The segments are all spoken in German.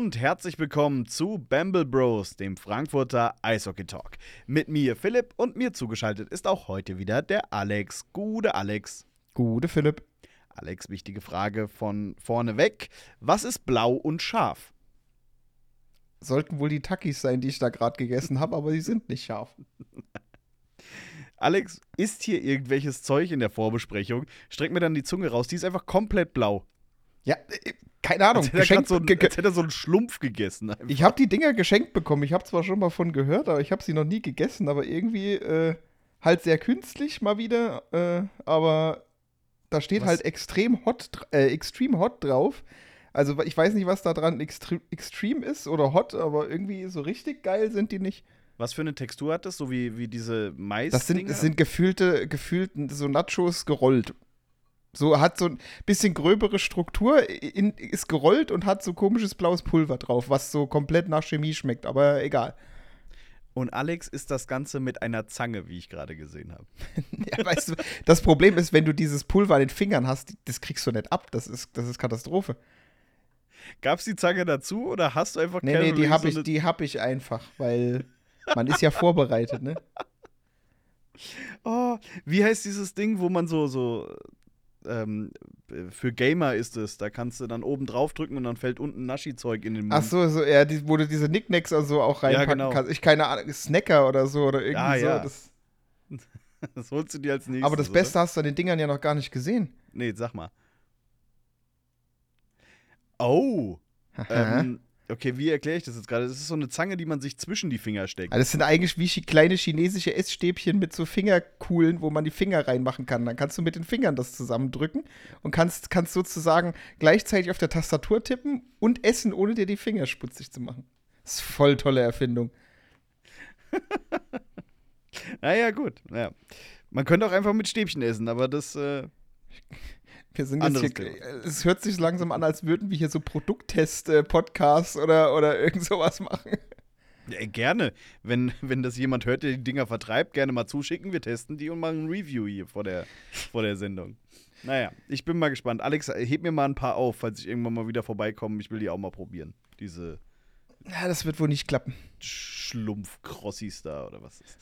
und herzlich willkommen zu Bamble Bros, dem Frankfurter Eishockey Talk. Mit mir Philipp und mir zugeschaltet ist auch heute wieder der Alex. Gute Alex. Gute Philipp. Alex, wichtige Frage von vorne weg. Was ist blau und scharf? Sollten wohl die Takis sein, die ich da gerade gegessen habe, aber die sind nicht scharf. Alex, isst hier irgendwelches Zeug in der Vorbesprechung, streckt mir dann die Zunge raus, die ist einfach komplett blau. Ja, äh, keine Ahnung. Als hätte, er geschenkt, so ein, ge- als hätte er so einen Schlumpf gegessen. einfach. ich habe die Dinger geschenkt bekommen. Ich habe zwar schon mal von gehört, aber ich habe sie noch nie gegessen. Aber irgendwie äh, halt sehr künstlich mal wieder. Äh, aber da steht Was? halt extrem hot, äh, extrem hot drauf. Also ich weiß nicht, was da dran extre extrem ist oder hot, aber irgendwie so richtig geil sind die nicht. Was für eine Textur hat das? So wie, wie diese Mais. Das sind, das sind gefühlte, gefühlte so Nachos gerollt. So hat so ein bisschen gröbere Struktur, in, ist gerollt und hat so komisches blaues Pulver drauf, was so komplett nach Chemie schmeckt, aber egal. Und Alex isst das Ganze mit einer Zange, wie ich gerade gesehen habe. Ja, weißt du, das Problem ist, wenn du dieses Pulver an den Fingern hast, das kriegst du nicht ab. Das ist, das ist Katastrophe. Gab's die Zange dazu oder hast du einfach Nee, nee, die habe ich, die hab ich einfach, weil man ist ja vorbereitet, ne? Oh, wie heißt dieses Ding, wo man so, so ähm, für Gamer ist es, da kannst du dann oben drauf drücken und dann fällt unten Naschi-Zeug in den Mund. Ach so, so, ja, die, wo du diese Nicknacks und so auch reinpacken genau. kannst. Ich keine Ahnung, Snacker oder so oder irgendwie Ja, so. ja. Das, Das holst du dir als nächstes. aber das oder? Beste hast du an den Dingern ja noch gar nicht gesehen. Nee, sag mal. Oh. Ähm, okay, wie erkläre ich das jetzt gerade? Das ist so eine Zange, die man sich zwischen die Finger steckt. Also das sind eigentlich wie kleine chinesische Essstäbchen mit so Fingerkuhlen, wo man die Finger reinmachen kann. Dann kannst du mit den Fingern das zusammendrücken und kannst, kannst sozusagen gleichzeitig auf der Tastatur tippen und essen, ohne dir die Finger sputzig zu machen. Das ist voll tolle Erfindung. Naja, gut. Ja. Man könnte auch einfach mit Stäbchen essen, aber das. Äh, Wir sind jetzt hier, Thema. es hört sich langsam an, als würden wir hier so Produkttest-Podcasts oder, oder irgend sowas machen. Ja, gerne. Wenn, wenn das jemand hört, der die Dinger vertreibt, gerne mal zuschicken. Wir testen die und machen ein Review hier vor der, vor der Sendung. Naja, ich bin mal gespannt. Alex, heb mir mal ein paar auf, falls ich irgendwann mal wieder vorbeikomme. Ich will die auch mal probieren. Diese Ja, das wird wohl nicht klappen. Schlumpfkrossis da oder was ist.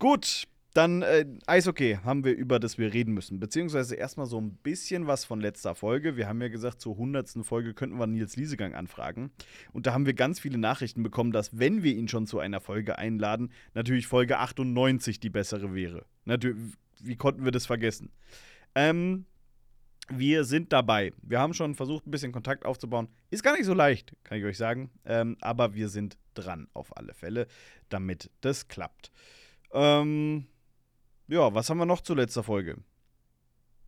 Gut, dann äh, Eishockey haben wir, über das wir reden müssen. Beziehungsweise erstmal so ein bisschen was von letzter Folge. Wir haben ja gesagt, zur 100. Folge könnten wir Nils Liesegang anfragen. Und da haben wir ganz viele Nachrichten bekommen, dass, wenn wir ihn schon zu einer Folge einladen, natürlich Folge 98 die bessere wäre. Natürlich, wie konnten wir das vergessen? Ähm, wir sind dabei. Wir haben schon versucht, ein bisschen Kontakt aufzubauen. Ist gar nicht so leicht, kann ich euch sagen. Ähm, aber wir sind dran, auf alle Fälle, damit das klappt. Ähm, ja, was haben wir noch zu letzter Folge?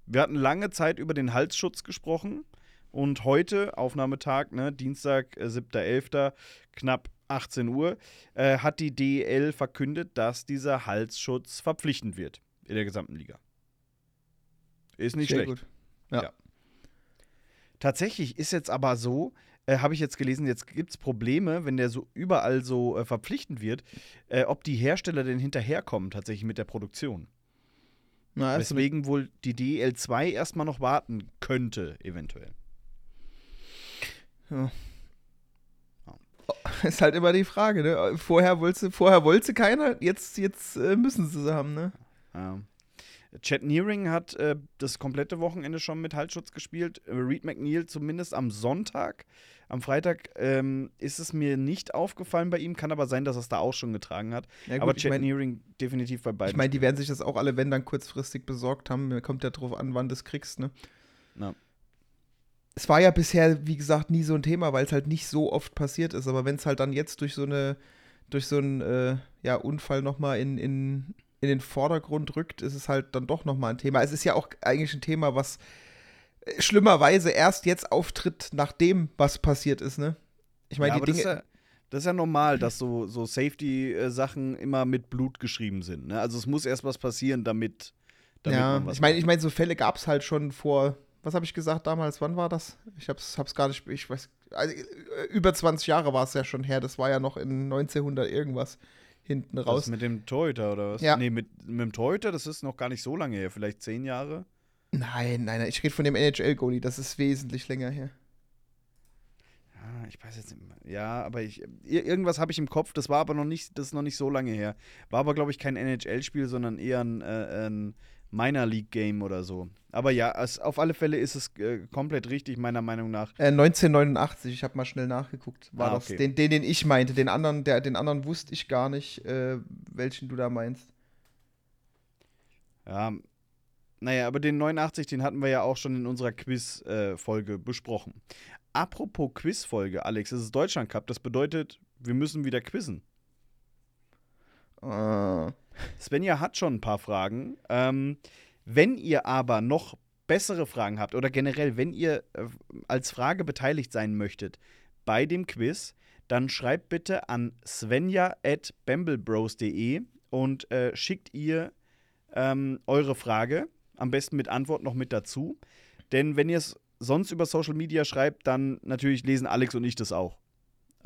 Wir hatten lange Zeit über den Halsschutz gesprochen. Und heute, Aufnahmetag, ne, Dienstag, äh, 7.11., knapp 18 Uhr, äh, hat die DEL verkündet, dass dieser Halsschutz verpflichtend wird in der gesamten Liga. Ist nicht Sehr schlecht. gut. Ja. Ja. Tatsächlich ist jetzt aber so, äh, habe ich jetzt gelesen, jetzt gibt es Probleme, wenn der so überall so äh, verpflichtend wird, äh, ob die Hersteller denn hinterherkommen tatsächlich mit der Produktion. Na, also mit- Weswegen wohl die DL2 erstmal noch warten könnte, eventuell. Ja. Ist halt immer die Frage, ne? Vorher wollte, vorher wollte keiner, jetzt, jetzt äh, müssen sie sie haben, ne? Ja. Chad Nearing hat äh, das komplette Wochenende schon mit Halsschutz gespielt. Äh, Reed McNeil zumindest am Sonntag. Am Freitag ähm, ist es mir nicht aufgefallen bei ihm, kann aber sein, dass er es da auch schon getragen hat. Ja, aber ich Chad mein- Nearing definitiv bei beiden. Ich meine, die werden sich das auch alle, wenn dann kurzfristig besorgt haben. Kommt ja drauf an, wann du es kriegst, ne? Ja. Es war ja bisher, wie gesagt, nie so ein Thema, weil es halt nicht so oft passiert ist. Aber wenn es halt dann jetzt durch so eine, durch so einen äh, ja, Unfall nochmal in, in, in den Vordergrund rückt, ist es halt dann doch nochmal ein Thema. Es ist ja auch eigentlich ein Thema, was äh, schlimmerweise erst jetzt auftritt, nachdem was passiert ist, ne? Ich meine, ja, die Dinge. das, ist ja, das ist ja normal, dass so, so Safety-Sachen immer mit Blut geschrieben sind. Ne? Also es muss erst was passieren, damit, damit ja, ich meine, ich meine, so Fälle gab es halt schon vor, was habe ich gesagt damals, wann war das? Ich hab's, hab's gar nicht, ich weiß, also, äh, über 20 Jahre war es ja schon her. Das war ja noch in 1900 irgendwas hinten Das raus. mit dem Torhüter oder was? Ja. Nee, mit, mit dem Torhüter, das ist noch gar nicht so lange her, vielleicht zehn Jahre. Nein, nein, nein. Ich rede von dem NHL-Goalie. Das ist wesentlich länger her. Ja, ich weiß jetzt nicht mehr. Ja, aber ich, ir- irgendwas habe ich im Kopf, das war aber noch nicht, das ist noch nicht so lange her. War aber, glaube ich, kein NHL-Spiel, sondern eher ein, äh, ein Minor League Game oder so. Aber ja, es, auf alle Fälle ist es äh, komplett richtig, meiner Meinung nach. Äh, 1989, ich habe mal schnell nachgeguckt. War Ah, das okay. den, den, den ich meinte. Den anderen, der, den anderen wusste ich gar nicht, äh, welchen du da meinst. Ja, naja, aber den 89, den hatten wir ja auch schon in unserer Quiz-Folge besprochen. Apropos Quiz-Folge, Alex, es ist Deutschland Cup, das bedeutet, wir müssen wieder quizzen. Äh, Svenja hat schon ein paar Fragen. Ähm, wenn ihr aber noch bessere Fragen habt oder generell, wenn ihr äh, als Frage beteiligt sein möchtet bei dem Quiz, dann schreibt bitte an svenja.bamblebros.de und äh, schickt ihr ähm, eure Frage, am besten mit Antwort noch mit dazu. Denn wenn ihr es sonst über Social Media schreibt, dann natürlich lesen Alex und ich das auch.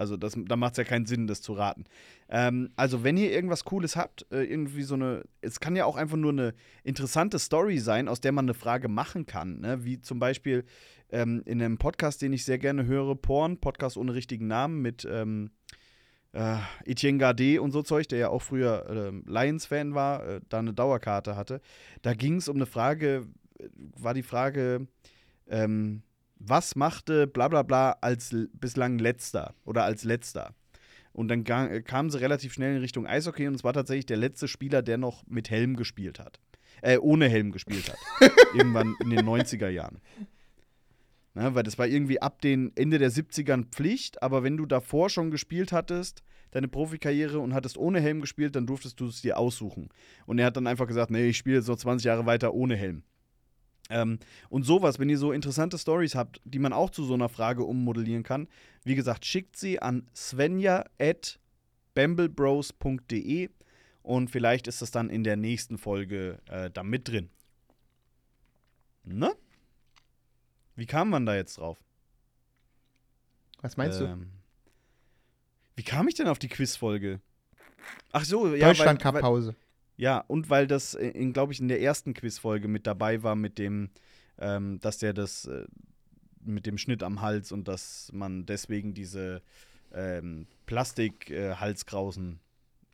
Also das, da macht es ja keinen Sinn, das zu raten. Ähm, also wenn ihr irgendwas Cooles habt, äh, irgendwie so eine, es kann ja auch einfach nur eine interessante Story sein, aus der man eine Frage machen kann. Ne? Wie zum Beispiel ähm, in einem Podcast, den ich sehr gerne höre, Porn, Podcast ohne richtigen Namen mit ähm, äh, Etienne Gardet und so Zeug, der ja auch früher ähm, Lions-Fan war, äh, da eine Dauerkarte hatte. Da ging es um eine Frage, äh, war die Frage, ähm, was machte bla bla bla als bislang letzter oder als letzter? Und dann äh, kamen sie relativ schnell in Richtung Eishockey und es war tatsächlich der letzte Spieler, der noch mit Helm gespielt hat. Äh, ohne Helm gespielt hat. Irgendwann in den 90er Jahren. Ne, weil das war irgendwie ab den Ende der 70ern Pflicht, aber wenn du davor schon gespielt hattest, deine Profikarriere und hattest ohne Helm gespielt, dann durftest du es dir aussuchen. Und er hat dann einfach gesagt, nee, ich spiele jetzt noch 20 Jahre weiter ohne Helm. Ähm, und sowas, wenn ihr so interessante Stories habt, die man auch zu so einer Frage ummodellieren kann, wie gesagt, schickt sie an svenja.bamblebros.de und vielleicht ist das dann in der nächsten Folge äh, da mit drin. Ne? Wie kam man da jetzt drauf? was meinst du? Ähm, Wie kam ich denn auf die Quizfolge? Ach so, ja. weil- Ja, und weil das, in, glaube ich, in der ersten Quizfolge mit dabei war, mit dem, ähm, dass der das äh, mit dem Schnitt am Hals und dass man deswegen diese ähm, Plastik-Halskrausen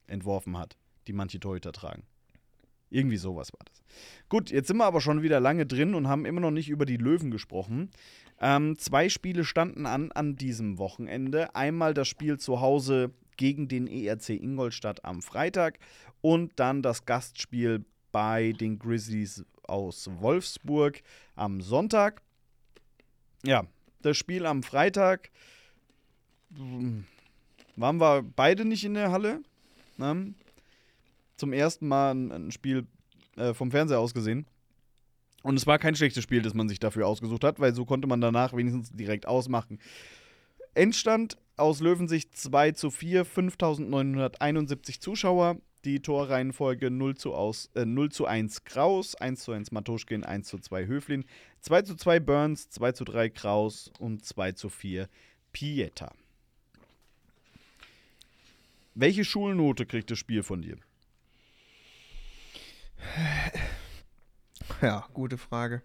entworfen hat, die manche Torhüter tragen. Irgendwie sowas war das. Gut, jetzt sind wir aber schon wieder lange drin und haben immer noch nicht über die Löwen gesprochen. Ähm, zwei Spiele standen an an diesem Wochenende. Einmal das Spiel zu Hause gegen den ERC Ingolstadt am Freitag und dann das Gastspiel bei den Grizzlies aus Wolfsburg am Sonntag. Ja, das Spiel am Freitag hm, waren wir beide nicht in der Halle. Ne? Zum ersten Mal ein, Spiel äh, vom Fernseher aus gesehen. Und es war kein schlechtes Spiel, das man sich dafür ausgesucht hat, weil so konnte man danach wenigstens direkt ausmachen. Endstand aus Löwensicht 2 zu 4, 5971 Zuschauer. Die Torreihenfolge 0 zu, aus, äh, 0 zu 1 Kraus, 1 zu 1 Matuschkin, 1 zu 2 Höflin, 2 zu 2 Burns, 2 zu 3 Kraus und 2 zu 4 Pieta. Welche Schulnote kriegt das Spiel von dir? Ja, gute Frage.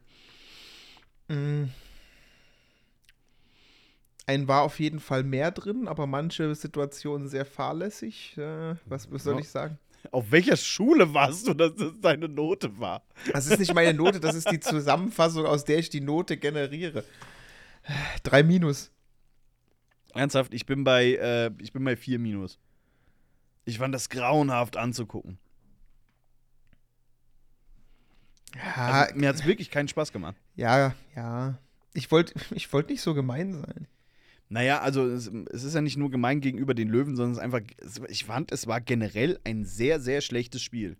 Mm. Ein war auf jeden Fall mehr drin, aber manche Situationen sehr fahrlässig. Äh, was, was soll ich sagen? Auf welcher Schule warst du, dass das deine Note war? Das ist nicht meine Note, das ist die Zusammenfassung, aus der ich die Note generiere. Drei Minus. Ernsthaft, ich bin bei, äh, ich bin bei 4 Minus. Ich fand das grauenhaft anzugucken. Ja, Also, mir hat es wirklich keinen Spaß gemacht. ja, ja. Ich wollte ich wollt nicht so gemein sein. Naja, also es, es ist ja nicht nur gemein gegenüber den Löwen, sondern es ist einfach, ich fand, es war generell ein sehr, sehr schlechtes Spiel.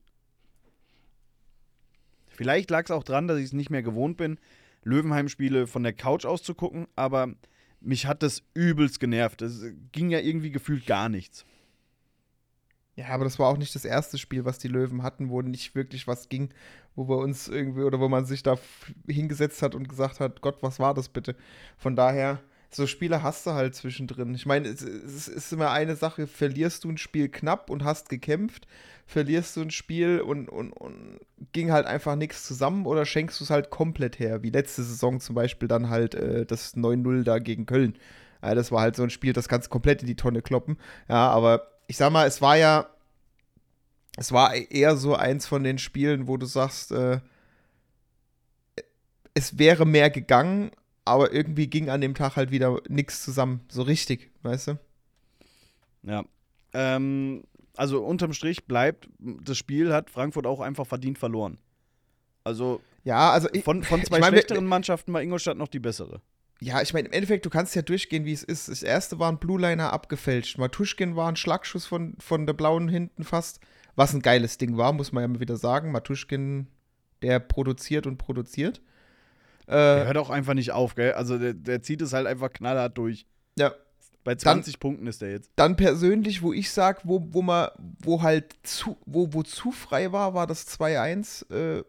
Vielleicht lag es auch dran, dass ich es nicht mehr gewohnt bin, Löwenheim-Spiele von der Couch aus zu gucken, aber mich hat das übelst genervt. Es ging ja irgendwie gefühlt gar nichts. Ja, aber das war auch nicht das erste Spiel, was die Löwen hatten, wo nicht wirklich was ging, wo wir uns irgendwie oder wo man sich da hingesetzt hat und gesagt hat, Gott, was war das bitte? Von daher, so Spiele hast du halt zwischendrin. Ich meine, es, es ist immer eine Sache, verlierst du ein Spiel knapp und hast gekämpft, verlierst du ein Spiel und, und, und ging halt einfach nichts zusammen oder schenkst du es halt komplett her, wie letzte Saison zum Beispiel dann halt äh, das 9-0 da gegen Köln. Ja, das war halt so ein Spiel, das kannst du komplett in die Tonne kloppen. Ja, aber ich sag mal, es war ja, es war eher so eins von den Spielen, wo du sagst, äh, es wäre mehr gegangen, aber irgendwie ging an dem Tag halt wieder nichts zusammen, so richtig, weißt du? Ja. Ähm, also unterm Strich bleibt, das Spiel hat Frankfurt auch einfach verdient verloren. Also, ja, also ich, von, von zwei ich mein, schlechteren Mannschaften war Ingolstadt noch die bessere. Ja, ich meine, im Endeffekt, du kannst ja durchgehen, wie es ist. Das erste war ein Blue Liner abgefälscht. Matuschkin war ein Schlagschuss von, von der blauen hinten fast, was ein geiles Ding war, muss man ja mal wieder sagen. Matuschkin, der produziert und produziert. Äh, der hört auch einfach nicht auf, gell? Also der, der zieht es halt einfach knallhart durch. Ja. Bei 20 dann, Punkten ist der jetzt. Dann persönlich, wo ich sag, wo, wo man, wo halt zu, wo, wo zu frei war, war das 2-1 äh,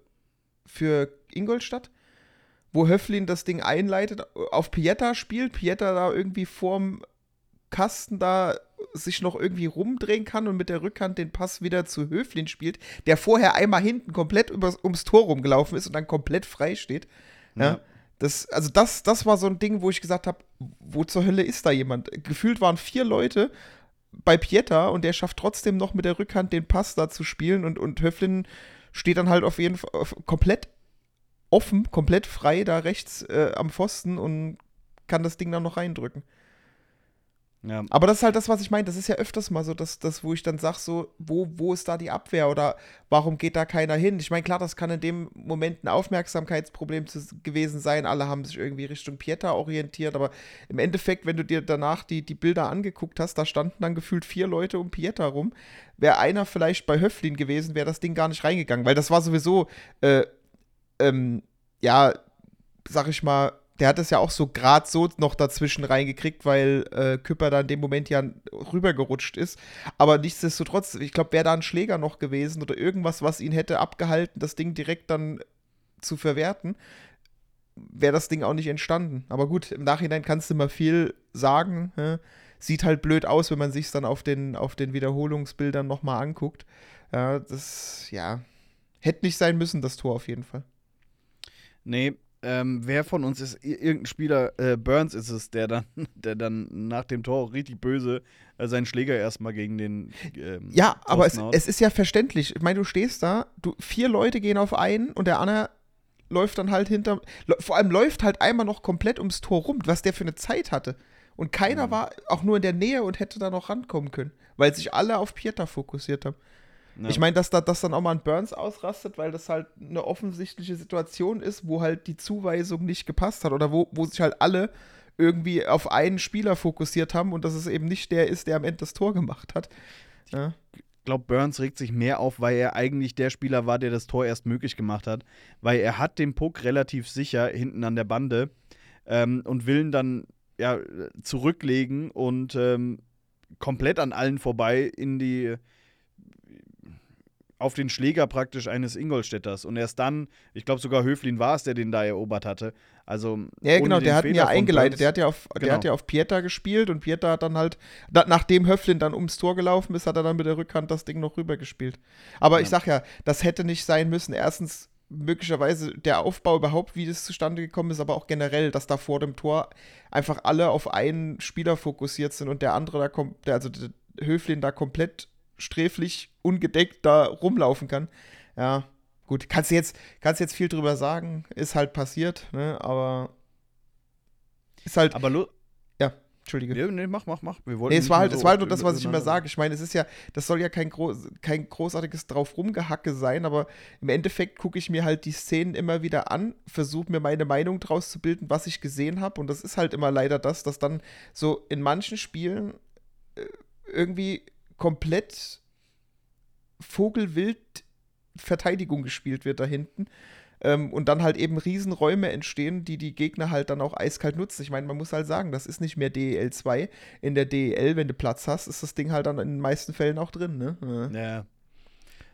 für Ingolstadt. Wo Höflin das Ding einleitet, auf Pietta spielt, Pietta da irgendwie vorm Kasten da sich noch irgendwie rumdrehen kann und mit der Rückhand den Pass wieder zu Höflin spielt, der vorher einmal hinten komplett übers, ums Tor rumgelaufen ist und dann komplett frei steht. Ja. ja. Das, also das, das war so ein Ding, wo ich gesagt habe, wo zur Hölle ist da jemand? Gefühlt waren vier Leute bei Pieta und der schafft trotzdem noch mit der Rückhand den Pass da zu spielen und, und Höflin steht dann halt auf jeden Fall komplett offen, komplett frei da rechts äh, am Pfosten und kann das Ding dann noch reindrücken. Ja. Aber das ist halt das, was ich meine. Das ist ja öfters mal so, dass, das, wo ich dann sage, so, wo, wo ist da die Abwehr oder warum geht da keiner hin? Ich meine, klar, das kann in dem Moment ein Aufmerksamkeitsproblem zu, gewesen sein. Alle haben sich irgendwie Richtung Pieta orientiert, aber im Endeffekt, wenn du dir danach die, die Bilder angeguckt hast, da standen dann gefühlt vier Leute um Pieta rum. Wäre einer vielleicht bei Höflin gewesen, wäre das Ding gar nicht reingegangen, weil das war sowieso, äh, ähm, ja, sag ich mal, der hat es ja auch so gerade so noch dazwischen reingekriegt, weil äh, Küpper da in dem Moment ja rübergerutscht ist. Aber nichtsdestotrotz, ich glaube, wäre da ein Schläger noch gewesen oder irgendwas, was ihn hätte abgehalten, das Ding direkt dann zu verwerten, wäre das Ding auch nicht entstanden. Aber gut, im Nachhinein kannst du mal viel sagen. Hä? Sieht halt blöd aus, wenn man sich dann auf den, auf den Wiederholungsbildern nochmal anguckt. Ja, das, ja, hätte nicht sein müssen, das Tor auf jeden Fall. Nee, ähm, wer von uns ist irgendein Spieler, äh, Burns ist es, der dann, der dann nach dem Tor richtig böse äh, seinen Schläger erstmal gegen den. Ähm, ja, aber es, es, ist ja verständlich. Ich meine, du stehst da, du, vier Leute gehen auf einen und der andere läuft dann halt hinter. Vor allem läuft halt einmal noch komplett ums Tor rum, was der für eine Zeit hatte. Und keiner mhm. war auch nur in der Nähe und hätte da noch rankommen können, weil sich alle auf Pieter fokussiert haben. Ja. Ich meine, dass da dass dann auch mal ein Burns ausrastet, weil das halt eine offensichtliche Situation ist, wo halt die Zuweisung nicht gepasst hat oder wo, wo sich halt alle irgendwie auf einen Spieler fokussiert haben und dass es eben nicht der ist, der am Ende das Tor gemacht hat. Ja. Ich glaube, Burns regt sich mehr auf, weil er eigentlich der Spieler war, der das Tor erst möglich gemacht hat. Weil er hat den Puck relativ sicher hinten an der Bande ähm, und will ihn dann ja, zurücklegen und ähm, komplett an allen vorbei in die auf den Schläger praktisch eines Ingolstädters. Und erst dann, ich glaube sogar Höflin war es, der den da erobert hatte. Also ja, genau, der hat ihn ja eingeleitet. Der hat ja, auf, genau. der hat ja auf Pieter gespielt und Pieter hat dann halt, da, nachdem Höflin dann ums Tor gelaufen ist, hat er dann mit der Rückhand das Ding noch rübergespielt. Aber ja. ich sag ja, das hätte nicht sein müssen. Erstens möglicherweise der Aufbau überhaupt, wie das zustande gekommen ist, aber auch generell, dass da vor dem Tor einfach alle auf einen Spieler fokussiert sind und der andere da kommt, also der Höflin da komplett sträflich ungedeckt da rumlaufen kann. Ja, gut, kannst du jetzt, kannst jetzt viel drüber sagen, ist halt passiert, ne? aber ist halt. Aber ja, Entschuldige. Nee, nee, mach, mach, mach. Wir wollten nee, es war halt, so es war halt nur das, was ich immer sage. Ich meine, es ist ja, das soll ja kein, groß, kein großartiges drauf rumgehacke sein, aber im Endeffekt gucke ich mir halt die Szenen immer wieder an, versuche mir meine Meinung draus zu bilden, was ich gesehen habe. Und das ist halt immer leider das, dass dann so in manchen Spielen äh, irgendwie komplett Vogelwild Verteidigung gespielt wird da hinten. Ähm, und dann halt eben Riesenräume entstehen, die die Gegner halt dann auch eiskalt nutzen. Ich meine, man muss halt sagen, das ist nicht mehr DEL 2. In der DEL, wenn du Platz hast, ist das Ding halt dann in den meisten Fällen auch drin, ne? Ja.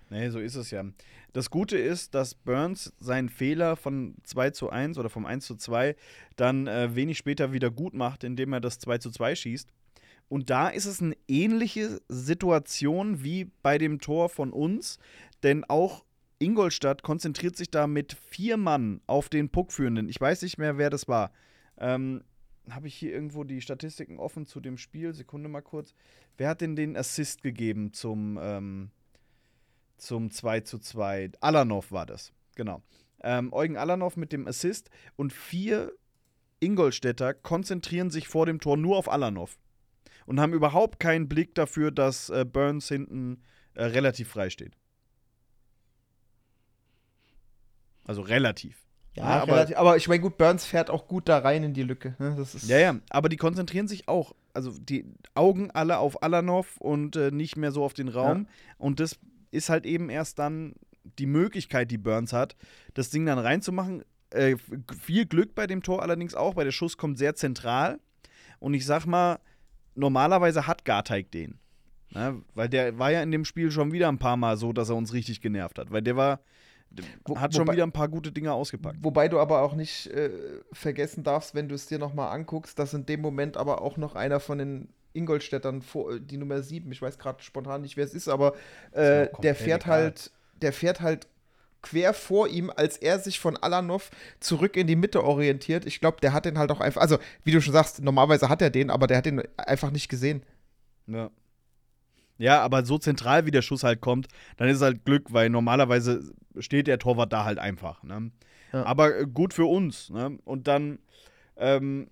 Nee, so ist es ja. Das Gute ist, dass Burns seinen Fehler von 2 zu 1 oder vom 1 zu 2 dann äh, wenig später wieder gut macht, indem er das 2 zu 2 schießt. Und da ist es eine ähnliche Situation wie bei dem Tor von uns, denn auch Ingolstadt konzentriert sich da mit vier Mann auf den Puckführenden. Ich weiß nicht mehr, wer das war. Ähm, Habe ich hier irgendwo die Statistiken offen zu dem Spiel? Sekunde mal kurz. Wer hat denn den Assist gegeben zum, ähm, zum 2 zu 2? Alanov war das, genau. Ähm, Eugen Alanov mit dem Assist und vier Ingolstädter konzentrieren sich vor dem Tor nur auf Alanov und haben überhaupt keinen Blick dafür, dass äh, Burns hinten äh, relativ frei steht. Also relativ. Ja, Ja, aber- relativ, aber, ich meine, gut, Burns fährt auch gut da rein in die Lücke. Ne? Das ist, Ja, ja, aber die konzentrieren sich auch. Also die Augen alle auf Alanov und äh, nicht mehr so auf den Raum. Und das ist halt eben erst dann die Möglichkeit, die Burns hat, das Ding dann reinzumachen. Äh, viel Glück bei dem Tor allerdings auch, weil der Schuss kommt sehr zentral. Und ich sag mal, normalerweise hat Garteig den. Ne? Weil der war ja in dem Spiel schon wieder ein paar Mal so, dass er uns richtig genervt hat. Weil der war, Wo- hat schon wobei- wieder ein paar gute Dinge ausgepackt. Wobei du aber auch nicht äh, vergessen darfst, wenn du es dir nochmal anguckst, dass in dem Moment aber auch noch einer von den Ingolstädtern, vor, äh, die Nummer 7, ich weiß gerade spontan nicht, wer es ist, aber äh, auch der fährt egal. halt, der fährt halt quer vor ihm, als er sich von Alanov zurück in die Mitte orientiert. Ich glaube, der hat den halt auch einfach, also wie du schon sagst, normalerweise hat er den, aber der hat den einfach nicht gesehen. Ja. Ja, aber so zentral wie der Schuss halt kommt, dann ist es halt Glück, weil normalerweise steht der Torwart da halt einfach. Ne? Ja. Aber äh, gut für uns. Ne? Und dann, ähm,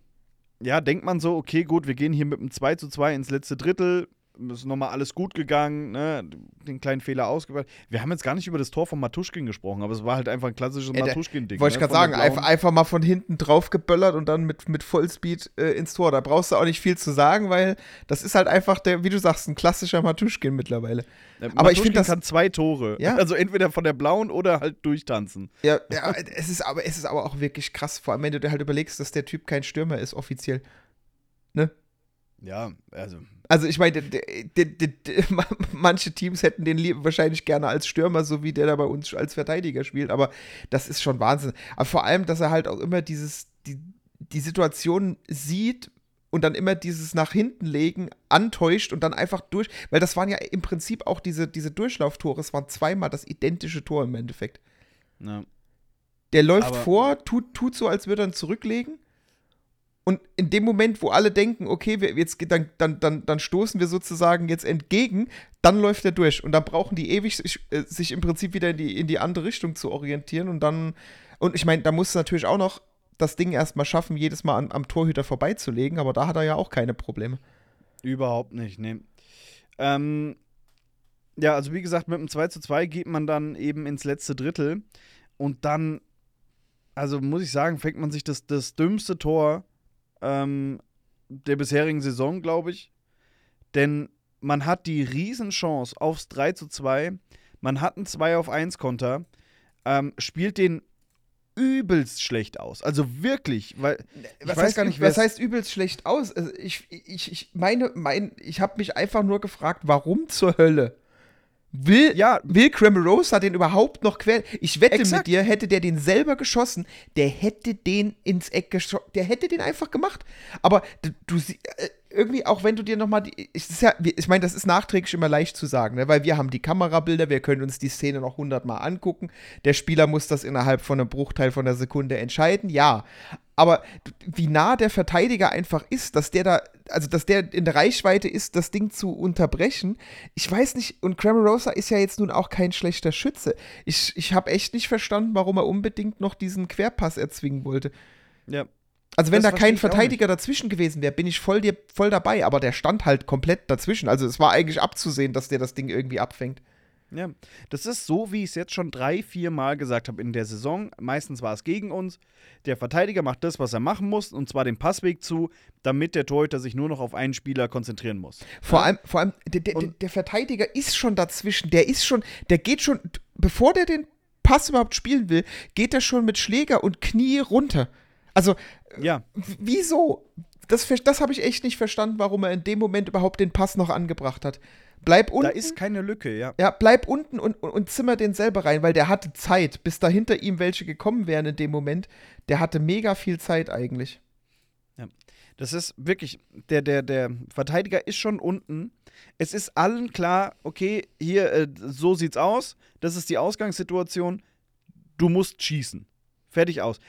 ja, denkt man so, okay, gut, wir gehen hier mit einem 2 zu 2 ins letzte Drittel. Ist nochmal alles gut gegangen, ne? den kleinen Fehler ausgebaut. Wir haben jetzt gar nicht über das Tor von Matuschkin gesprochen, aber es war halt einfach ein klassisches Matuschkin-Ding. Wollte ich ne? gerade Von der sagen, einfach, einfach mal von hinten drauf geböllert und dann mit, mit Vollspeed äh, ins Tor. Da brauchst du auch nicht viel zu sagen, weil das ist halt einfach der, wie du sagst, ein klassischer Matuschkin mittlerweile. Äh, aber ich Matuschkin find das- kann zwei Tore. Ja. Also entweder von der blauen oder halt durchtanzen. Ja, ja es, ist aber, es ist aber auch wirklich krass, vor allem wenn du dir halt überlegst, dass der Typ kein Stürmer ist, offiziell. Ja, also Also ich meine, manche Teams hätten den wahrscheinlich gerne als Stürmer, so wie der da bei uns als Verteidiger spielt, aber das ist schon Wahnsinn. Aber vor allem, dass er halt auch immer dieses, die, die Situation sieht und dann immer dieses nach hinten legen antäuscht und dann einfach durch, weil das waren ja im Prinzip auch diese, diese Durchlauftore, es waren zweimal das identische Tor im Endeffekt. ja. Der läuft Aber- vor, tut, tut so, als würde er ihn zurücklegen. Und in dem Moment, wo alle denken, okay, wir, jetzt, dann, dann, dann, dann stoßen wir sozusagen jetzt entgegen, dann läuft er durch. Und dann brauchen die ewig sich, äh, sich im Prinzip wieder in die, in die andere Richtung zu orientieren. Und dann, und ich meine, da muss natürlich auch noch das Ding erstmal schaffen, jedes Mal an, am Torhüter vorbeizulegen, aber da hat er ja auch keine Probleme. Überhaupt nicht, ne. Ähm, ja, also wie gesagt, mit dem 2 zu 2 geht man dann eben ins letzte Drittel und dann, also muss ich sagen, fängt man sich das, das dümmste Tor ähm, der bisherigen Saison, glaube ich. Denn man hat die Riesenchance aufs 3 zu 2, man hat einen 2 auf 1 Konter, ähm, spielt den übelst schlecht aus. Also wirklich, weil was heißt, gar nicht, was heißt übelst schlecht aus? Also ich, ich, ich meine, mein, ich habe mich einfach nur gefragt, warum zur Hölle will, Ja. will Cremorosa den überhaupt noch quer? Ich wette Exakt. mit dir, hätte der den selber geschossen, der hätte den ins Eck geschossen, der hätte den einfach gemacht. Aber du, du sie- äh, irgendwie, auch wenn du dir nochmal, ich, ist ja, ich meine, das ist nachträglich immer leicht zu sagen, ne? weil wir haben die Kamerabilder, wir können uns die Szene noch hundertmal angucken. Der Spieler muss das innerhalb von einem Bruchteil von einer Sekunde entscheiden, ja. Aber wie nah der Verteidiger einfach ist, dass der da, also dass der in der Reichweite ist, das Ding zu unterbrechen, ich weiß nicht, und Cremorosa ist ja jetzt nun auch kein schlechter Schütze. Ich, ich habe echt nicht verstanden, warum er unbedingt noch diesen Querpass erzwingen wollte. ja, Also wenn Das da kein Verteidiger dazwischen gewesen wäre, bin ich voll, dir, voll dabei, aber der stand halt komplett dazwischen. Also es war eigentlich abzusehen, dass der das Ding irgendwie abfängt. Ja, das ist so, wie ich es jetzt schon drei, vier Mal gesagt habe in der Saison. Meistens war es gegen uns. Der Verteidiger macht das, was er machen muss, und zwar den Passweg zu, damit der Torhüter sich nur noch auf einen Spieler konzentrieren muss. Vor allem, vor allem der, der, der Verteidiger ist schon dazwischen. Der ist schon, der geht schon, bevor der den Pass überhaupt spielen will, geht er schon mit Schläger und Knie runter. Also, Ja, wieso? das, das habe ich echt nicht verstanden, warum er in dem Moment überhaupt den Pass noch angebracht hat. Bleib unten. Da ist keine Lücke, ja. Ja, bleib unten und, und, und zimmer den selber rein, weil der hatte Zeit, bis da hinter ihm welche gekommen wären in dem Moment. Der hatte mega viel Zeit eigentlich. Das ist wirklich, der, der, der Verteidiger ist schon unten. Es ist allen klar, okay, hier, äh, so sieht's aus. Das ist die Ausgangssituation. Du musst schießen. Fertig aus.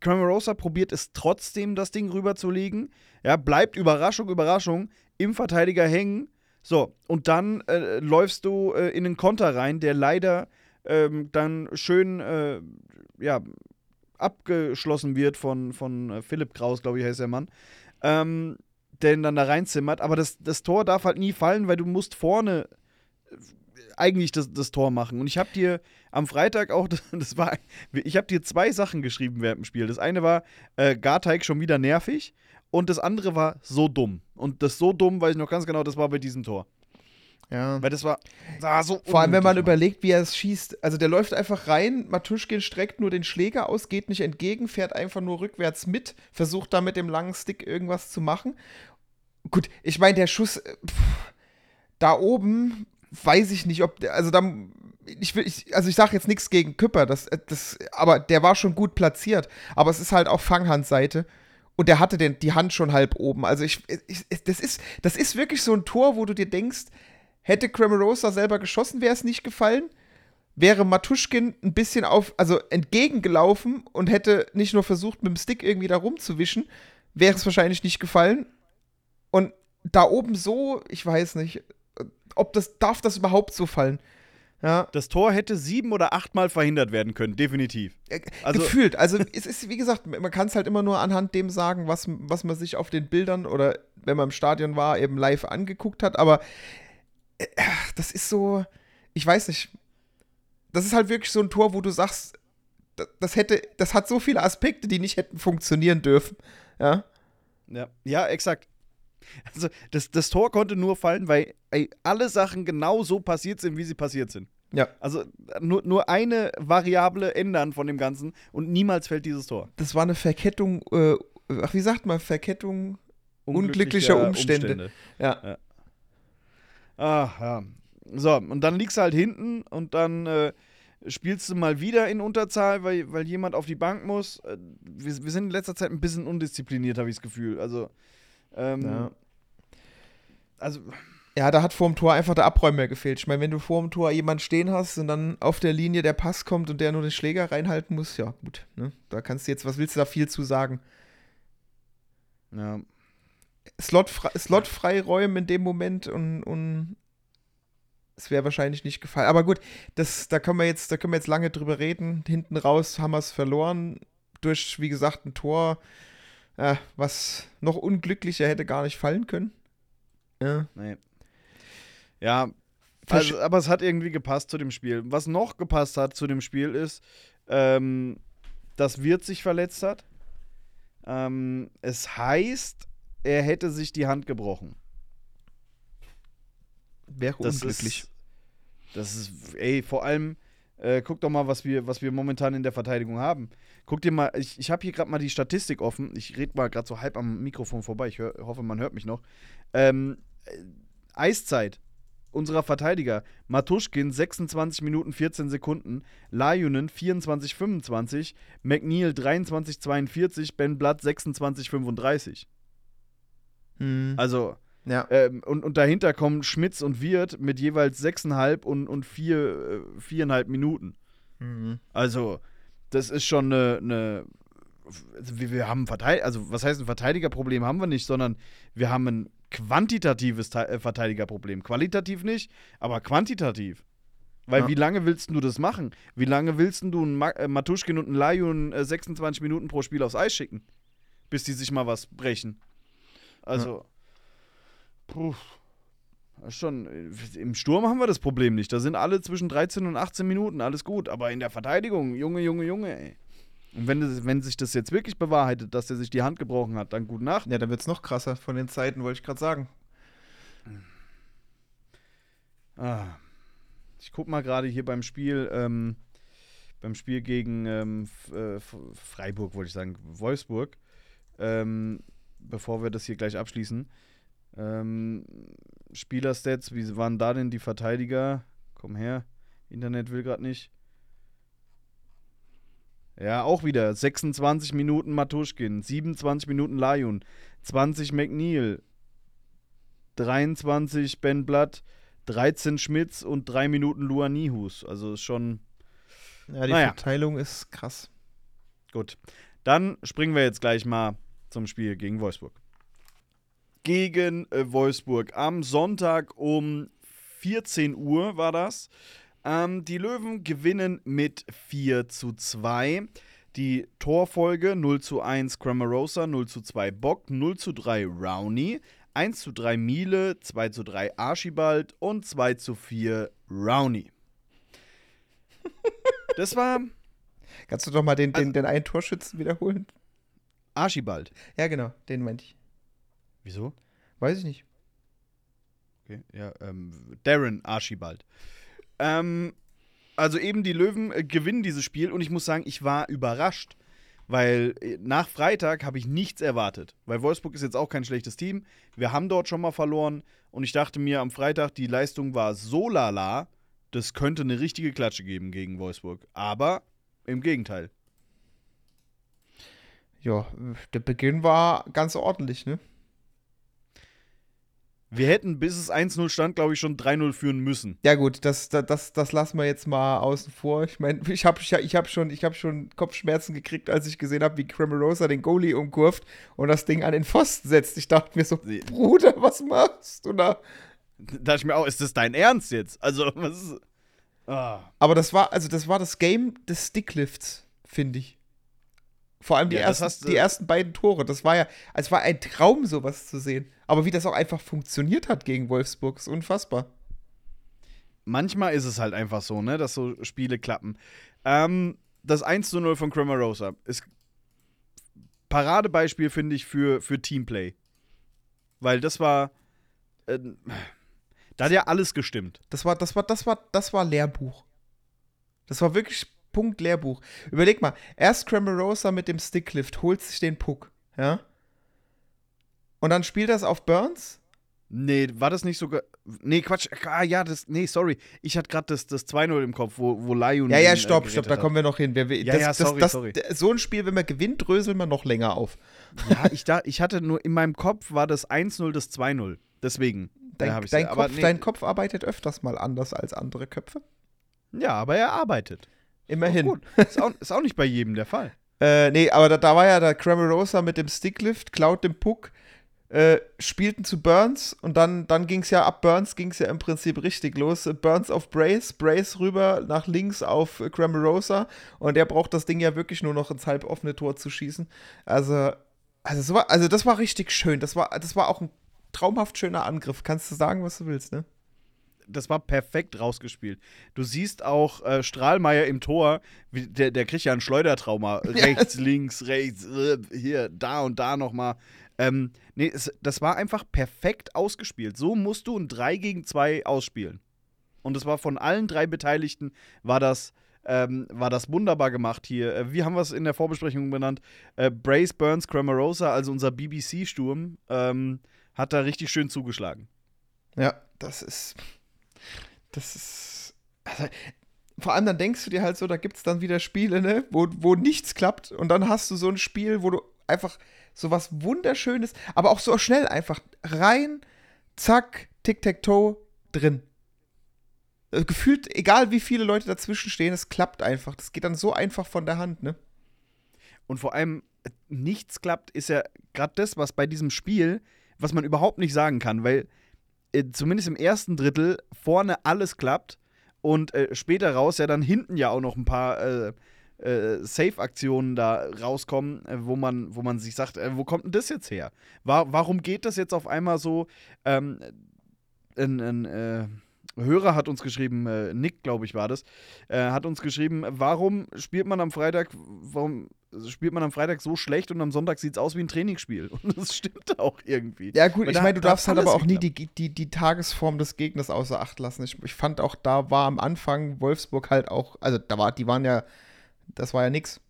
Cramarosa probiert es trotzdem, das Ding rüberzulegen. Ja, bleibt Überraschung, Überraschung im Verteidiger hängen. So, und dann äh, läufst du äh, in einen Konter rein, der leider ähm, dann schön, äh, ja, abgeschlossen wird von, von äh, Philipp Kraus, glaube ich, heißt der Mann. Ähm, der ihn dann da reinzimmert. Aber das, das Tor darf halt nie fallen, weil du musst vorne eigentlich das, das Tor machen. Und ich habe dir am Freitag auch, das war, ich habe dir zwei Sachen geschrieben während dem Spiel. Das eine war, äh, Garteig schon wieder nervig und das andere war so dumm. Und das so dumm, weiß ich noch ganz genau, das war bei diesem Tor. Ja. Weil das war, war so Vor allem, wenn man überlegt, wie er es schießt. Also der läuft einfach rein, Matuschkin streckt nur den Schläger aus, geht nicht entgegen, fährt einfach nur rückwärts mit, versucht da mit dem langen Stick irgendwas zu machen. Gut, ich meine, der Schuss äh, pff, da oben, weiß ich nicht, ob, der- also da, ich will, ich, also ich sage jetzt nichts gegen Küpper, das, äh, das, aber der war schon gut platziert. Aber es ist halt auch Fanghandseite. Und der hatte den, die Hand schon halb oben. Also ich, ich, das, ist, das ist wirklich so ein Tor, wo du dir denkst, hätte Cramarosa selber geschossen, wäre es nicht gefallen. Wäre Matuschkin ein bisschen auf, also entgegengelaufen und hätte nicht nur versucht, mit dem Stick irgendwie da rumzuwischen, wäre es wahrscheinlich nicht gefallen. Und da oben so, ich weiß nicht, ob das, darf das überhaupt so fallen? Ja, Das Tor hätte sieben oder achtmal verhindert werden können, definitiv. äh, Also- gefühlt. Also es ist, wie gesagt, man kann es halt immer nur anhand dem sagen, was, was man sich auf den Bildern oder wenn man im Stadion war, eben live angeguckt hat. Aber äh, das ist so, ich weiß nicht. Das ist halt wirklich so ein Tor, wo du sagst, das, das hätte, das hat so viele Aspekte, die nicht hätten funktionieren dürfen. Ja. Ja, ja exakt. Also das, das Tor konnte nur fallen, weil ey, alle Sachen genau so passiert sind, wie sie passiert sind. Ja. Also nur, nur eine Variable ändern von dem Ganzen und niemals fällt dieses Tor. Das war eine Verkettung, äh, ach, wie sagt man, Verkettung unglücklicher Umstände. Ja. Ah, ja. So, und dann liegst du halt hinten und dann äh, spielst du mal wieder in Unterzahl, weil, weil jemand auf die Bank muss. Äh, Wir, wir sind in letzter Zeit ein bisschen undiszipliniert, habe ich das Gefühl. Also, ähm, Ja. also Ja, da hat vor dem Tor einfach der Abräumer gefehlt. Ich meine, wenn du vor dem Tor jemanden stehen hast und dann auf der Linie der Pass kommt und der nur den Schläger reinhalten muss, ja, gut. Ne? Da kannst du jetzt, was willst du da viel zu sagen? ja. Slot, Slot freiräumen in dem Moment und, und es wäre wahrscheinlich nicht gefallen. Aber gut, das, da können wir jetzt, da können wir jetzt lange drüber reden. Hinten raus haben wir es verloren durch, wie gesagt, ein Tor, äh, was noch unglücklicher hätte gar nicht fallen können. Ja. Nee. Ja, also, aber es hat irgendwie gepasst zu dem Spiel. Was noch gepasst hat zu dem Spiel ist, ähm, dass Wirt sich verletzt hat. Ähm, es heißt, er hätte sich die Hand gebrochen. Wäre Das unglücklich. Ist, das ist, ey, vor allem, äh, guck doch mal, was wir, was wir momentan in der Verteidigung haben. Guck dir mal, ich, ich habe hier gerade mal die Statistik offen. Ich rede mal gerade so halb am Mikrofon vorbei. Ich hör, hoffe, man hört mich noch. Ähm, äh, Eiszeit unserer Verteidiger. Matuschkin 26 Minuten 14 Sekunden, Lajunen 24 25, McNeil 23 42, Ben Blatt 26 35. Hm. Also ja. ähm, und, und dahinter kommen Schmitz und Wirt mit jeweils 6,5 und, und 4, äh, 4,5 Minuten. Mhm. Also, das ist schon eine. eine also wir, wir haben ein also was heißt ein Verteidigerproblem haben wir nicht, sondern wir haben ein quantitatives äh, Verteidigerproblem. Qualitativ nicht, aber quantitativ. Weil Ja. wie lange willst du das machen? Wie lange willst du einen äh, Matuschkin und einen Lajun äh, 26 Minuten pro Spiel aufs Eis schicken? Bis die sich mal was brechen. Also, puh. Schon, äh, im Sturm haben wir das Problem nicht. Da sind alle zwischen 13 und 18 Minuten, alles gut. Aber in der Verteidigung, Junge, Junge, Junge, ey. Und wenn, das, wenn sich das jetzt wirklich bewahrheitet, dass er sich die Hand gebrochen hat, dann gute Nacht. Ja, dann wird es noch krasser von den Zeiten, wollte ich gerade sagen. Ah. Ich guck mal gerade hier beim Spiel, ähm, beim Spiel gegen ähm, äh, Freiburg, wollte ich sagen, Wolfsburg. Ähm, bevor wir das hier gleich abschließen. Ähm, Spielerstats, wie waren da denn die Verteidiger? Komm her. Internet will gerade nicht. Ja, auch wieder. 26 Minuten Matuschkin, 27 Minuten Lajun, 20 McNeil, 23 Ben Blatt, 13 Schmitz und 3 Minuten Luanihus. Also ist schon Ja, die Naja. Verteilung ist krass. gut. Dann springen wir jetzt gleich mal zum Spiel gegen Wolfsburg. Gegen äh, Wolfsburg am Sonntag um 14 Uhr war das. Ähm, die Löwen gewinnen mit 4 zu 2. Die Torfolge 0 zu 1 Cramarosa, 0 zu 2 Bock, 0 zu 3 Rowney, 1 zu 3 Miele, 2 zu 3 Archibald und 2 zu 4 Rowney. Das war Kannst du doch mal den, Also- den, den einen Torschützen wiederholen? Archibald. Ja, genau, den meinte ich. Wieso? Weiß ich nicht. Okay, ja, ähm, Darren Archibald. Ähm, also eben die Löwen äh, gewinnen dieses Spiel und ich muss sagen, ich war überrascht, weil äh, nach Freitag habe ich nichts erwartet, weil Wolfsburg ist jetzt auch kein schlechtes Team. Wir haben dort schon mal verloren und ich dachte mir am Freitag, die Leistung war so lala, das könnte eine richtige Klatsche geben gegen Wolfsburg. Aber im Gegenteil. Ja, der Beginn war ganz ordentlich, ne? Wir hätten, bis es 1-0 stand, glaube ich, schon 3-0 führen müssen. Ja gut, das, das, das, lassen wir jetzt mal außen vor. Ich meine, ich habe ich hab schon, ich hab schon Kopfschmerzen gekriegt, als ich gesehen habe, wie Cramarosa den Goalie umkurvt und das Ding an den Pfosten setzt. Ich dachte mir so, Sie- Bruder, was machst du da? Da dachte ich mir auch, ist das dein Ernst jetzt? Also, was ist. Ah. Aber das war, also das war das Game des Sticklifts, finde ich. Vor allem die, Ja, ersten, die ersten beiden Tore. Das war ja, es war ein Traum, sowas zu sehen. Aber wie das auch einfach funktioniert hat gegen Wolfsburg, ist unfassbar. manchmal ist es halt einfach so, ne, dass so Spiele klappen. Ähm, das 1 zu 0 von Cramarosa ist Paradebeispiel, finde ich, für, für Teamplay. Weil das war. Äh, da hat ja alles gestimmt. Das war, das war, das war, das war Lehrbuch. Das war wirklich Punkt Lehrbuch. Überleg mal, erst Cramarosa mit dem Sticklift holt sich den Puck, ja? Und dann spielt das auf Burns. Nee, war das nicht sogar. Nee, Quatsch. Ah, ja, das. Nee, sorry. Ich hatte gerade das, das 2-0 im Kopf, wo, wo Lion. Ja, ja, äh, stopp, stopp, da hat. kommen wir noch hin. Wir, wir, Ja, das, ja, sorry, das, das, sorry. d- So ein Spiel, wenn man gewinnt, dröseln wir noch länger auf. Ja, ich, da, ich hatte nur in meinem Kopf war das 1-0 das 2-0. Deswegen. Dein, dein, Kopf, nee, dein Kopf arbeitet öfters mal anders als andere Köpfe. Ja, aber er arbeitet. Immerhin. Gut. Ist auch, ist auch nicht bei jedem der Fall. Äh, nee, aber da, da war ja der Cramarosa mit dem Sticklift, klaut den Puck, äh, spielten zu Burns und dann, dann ging es ja ab Burns ging es ja im Prinzip richtig los. Burns auf Brace, Brace rüber nach links auf Cramarosa und der braucht das Ding ja wirklich nur noch ins halboffene Tor zu schießen. Also, also, so war, also das war richtig schön. Das war, das war auch ein traumhaft schöner Angriff. Kannst du sagen, was du willst, ne? Das war perfekt rausgespielt. Du siehst auch äh, Strahlmeier im Tor, wie, der, der kriegt ja ein Schleudertrauma. Rechts, links, rechts, äh, hier, da und da nochmal. Ähm, nee, es, das war einfach perfekt ausgespielt. So musst du ein 3 gegen 2 ausspielen. Und es war von allen drei Beteiligten, war das, ähm, war das wunderbar gemacht hier. Äh, wie haben wir es in der Vorbesprechung benannt? Äh, Brace Burns Cramarosa, also unser BBC-Sturm, ähm, hat da richtig schön zugeschlagen. Ja, das ist. Das ist. Also, vor allem dann denkst du dir halt so, da gibt es dann wieder Spiele, ne, wo, wo nichts klappt und dann hast du so ein Spiel, wo du einfach so was Wunderschönes, aber auch so schnell einfach rein, zack, Tic-Tac-Toe, drin. Äh, Gefühlt, egal wie viele Leute dazwischen stehen, es klappt einfach. Das geht dann so einfach von der Hand, ne? Und vor allem, nichts klappt, ist ja gerade das, was bei diesem Spiel, was man überhaupt nicht sagen kann, weil zumindest im ersten Drittel vorne alles klappt und äh, später raus ja dann hinten ja auch noch ein paar äh, äh, Safe-Aktionen da rauskommen, äh, wo, man, wo man sich sagt, äh, wo kommt denn das jetzt her? Wa warum geht das jetzt auf einmal so? Ähm, ein, ein äh, Hörer hat uns geschrieben, äh, Nick, glaube ich, war das, äh, hat uns geschrieben, warum spielt man am Freitag, warum spielt man am Freitag so schlecht und am Sonntag sieht es aus wie ein Trainingsspiel? Und das stimmt auch irgendwie. Ja, gut, Weil ich meine, du da darfst halt aber auch nie die, die, die Tagesform des Gegners außer Acht lassen. Ich, ich fand auch, da war am Anfang Wolfsburg halt auch, also da war, die waren ja, das war ja nix.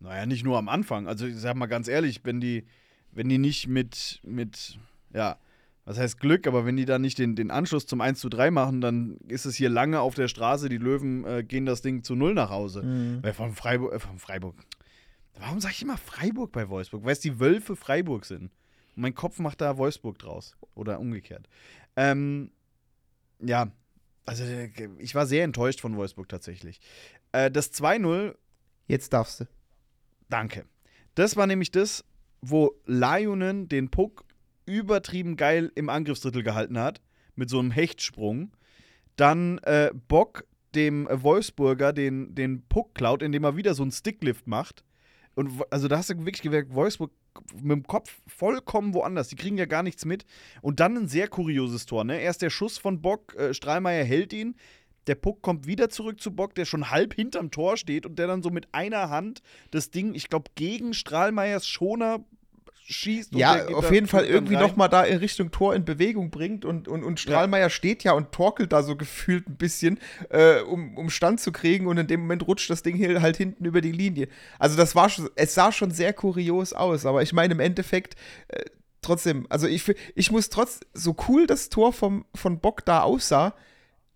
Naja, nicht nur am Anfang. Also ich sag mal ganz ehrlich, wenn die, wenn die nicht mit, mit, ja, was heißt Glück, aber wenn die da nicht den, den Anschluss zum 1 zu 3 machen, dann ist es hier lange auf der Straße, die Löwen äh, gehen das Ding zu 0 nach Hause. Mhm. Weil von Freiburg, äh, von Freiburg. Warum sage ich immer Freiburg bei Wolfsburg? Weil es die Wölfe Freiburg sind. Und mein Kopf macht da Wolfsburg draus. Oder umgekehrt. Ähm, ja, also äh, ich war sehr enttäuscht von Wolfsburg tatsächlich. Äh, das 2-0 Jetzt darfst du. Danke. Das war nämlich das, wo Lionen den Puck übertrieben geil im Angriffsdrittel gehalten hat, mit so einem Hechtsprung. Dann äh, Bock dem Wolfsburger den, den Puck klaut, indem er wieder so einen Sticklift macht. Und also da hast du wirklich gemerkt, Wolfsburg mit dem Kopf vollkommen woanders. Die kriegen ja gar nichts mit. Und dann ein sehr kurioses Tor. Ne? Erst der Schuss von Bock, äh, Strahlmeier hält ihn. Der Puck kommt wieder zurück zu Bock, der schon halb hinterm Tor steht und der dann so mit einer Hand das Ding, ich glaube, gegen Strahlmeiers Schoner schießt. Ja, auf jeden Fall irgendwie nochmal da in Richtung Tor in Bewegung bringt und, und, und Strahlmeier steht ja und torkelt da so gefühlt ein bisschen, äh, um, um Stand zu kriegen und in dem Moment rutscht das Ding hier halt hinten über die Linie. Also das war schon, es sah schon sehr kurios aus, aber ich meine im Endeffekt äh, trotzdem, also ich, ich muss trotz, so cool das Tor vom, von Bock da aussah,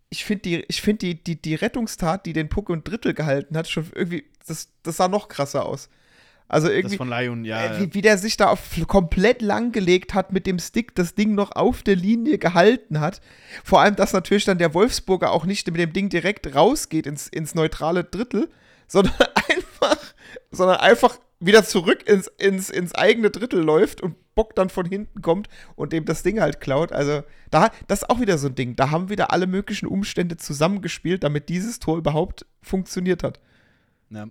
ich finde die, ich find die, die, die Rettungstat, die den Puck und Drittel gehalten hat, schon irgendwie, das, das sah noch krasser aus. Also Das irgendwie, von Lion, ja. äh, wie, wie der sich da auf, komplett langgelegt hat mit dem Stick, das Ding noch auf der Linie gehalten hat. Vor allem, dass natürlich dann der Wolfsburger auch nicht mit dem Ding direkt rausgeht ins, ins neutrale Drittel, sondern einfach, sondern einfach wieder zurück ins, ins, ins eigene Drittel läuft und Bock dann von hinten kommt und dem das Ding halt klaut. Also, da, das ist auch wieder so ein Ding. Da haben wieder alle möglichen Umstände zusammengespielt, damit dieses Tor überhaupt funktioniert hat. Ja.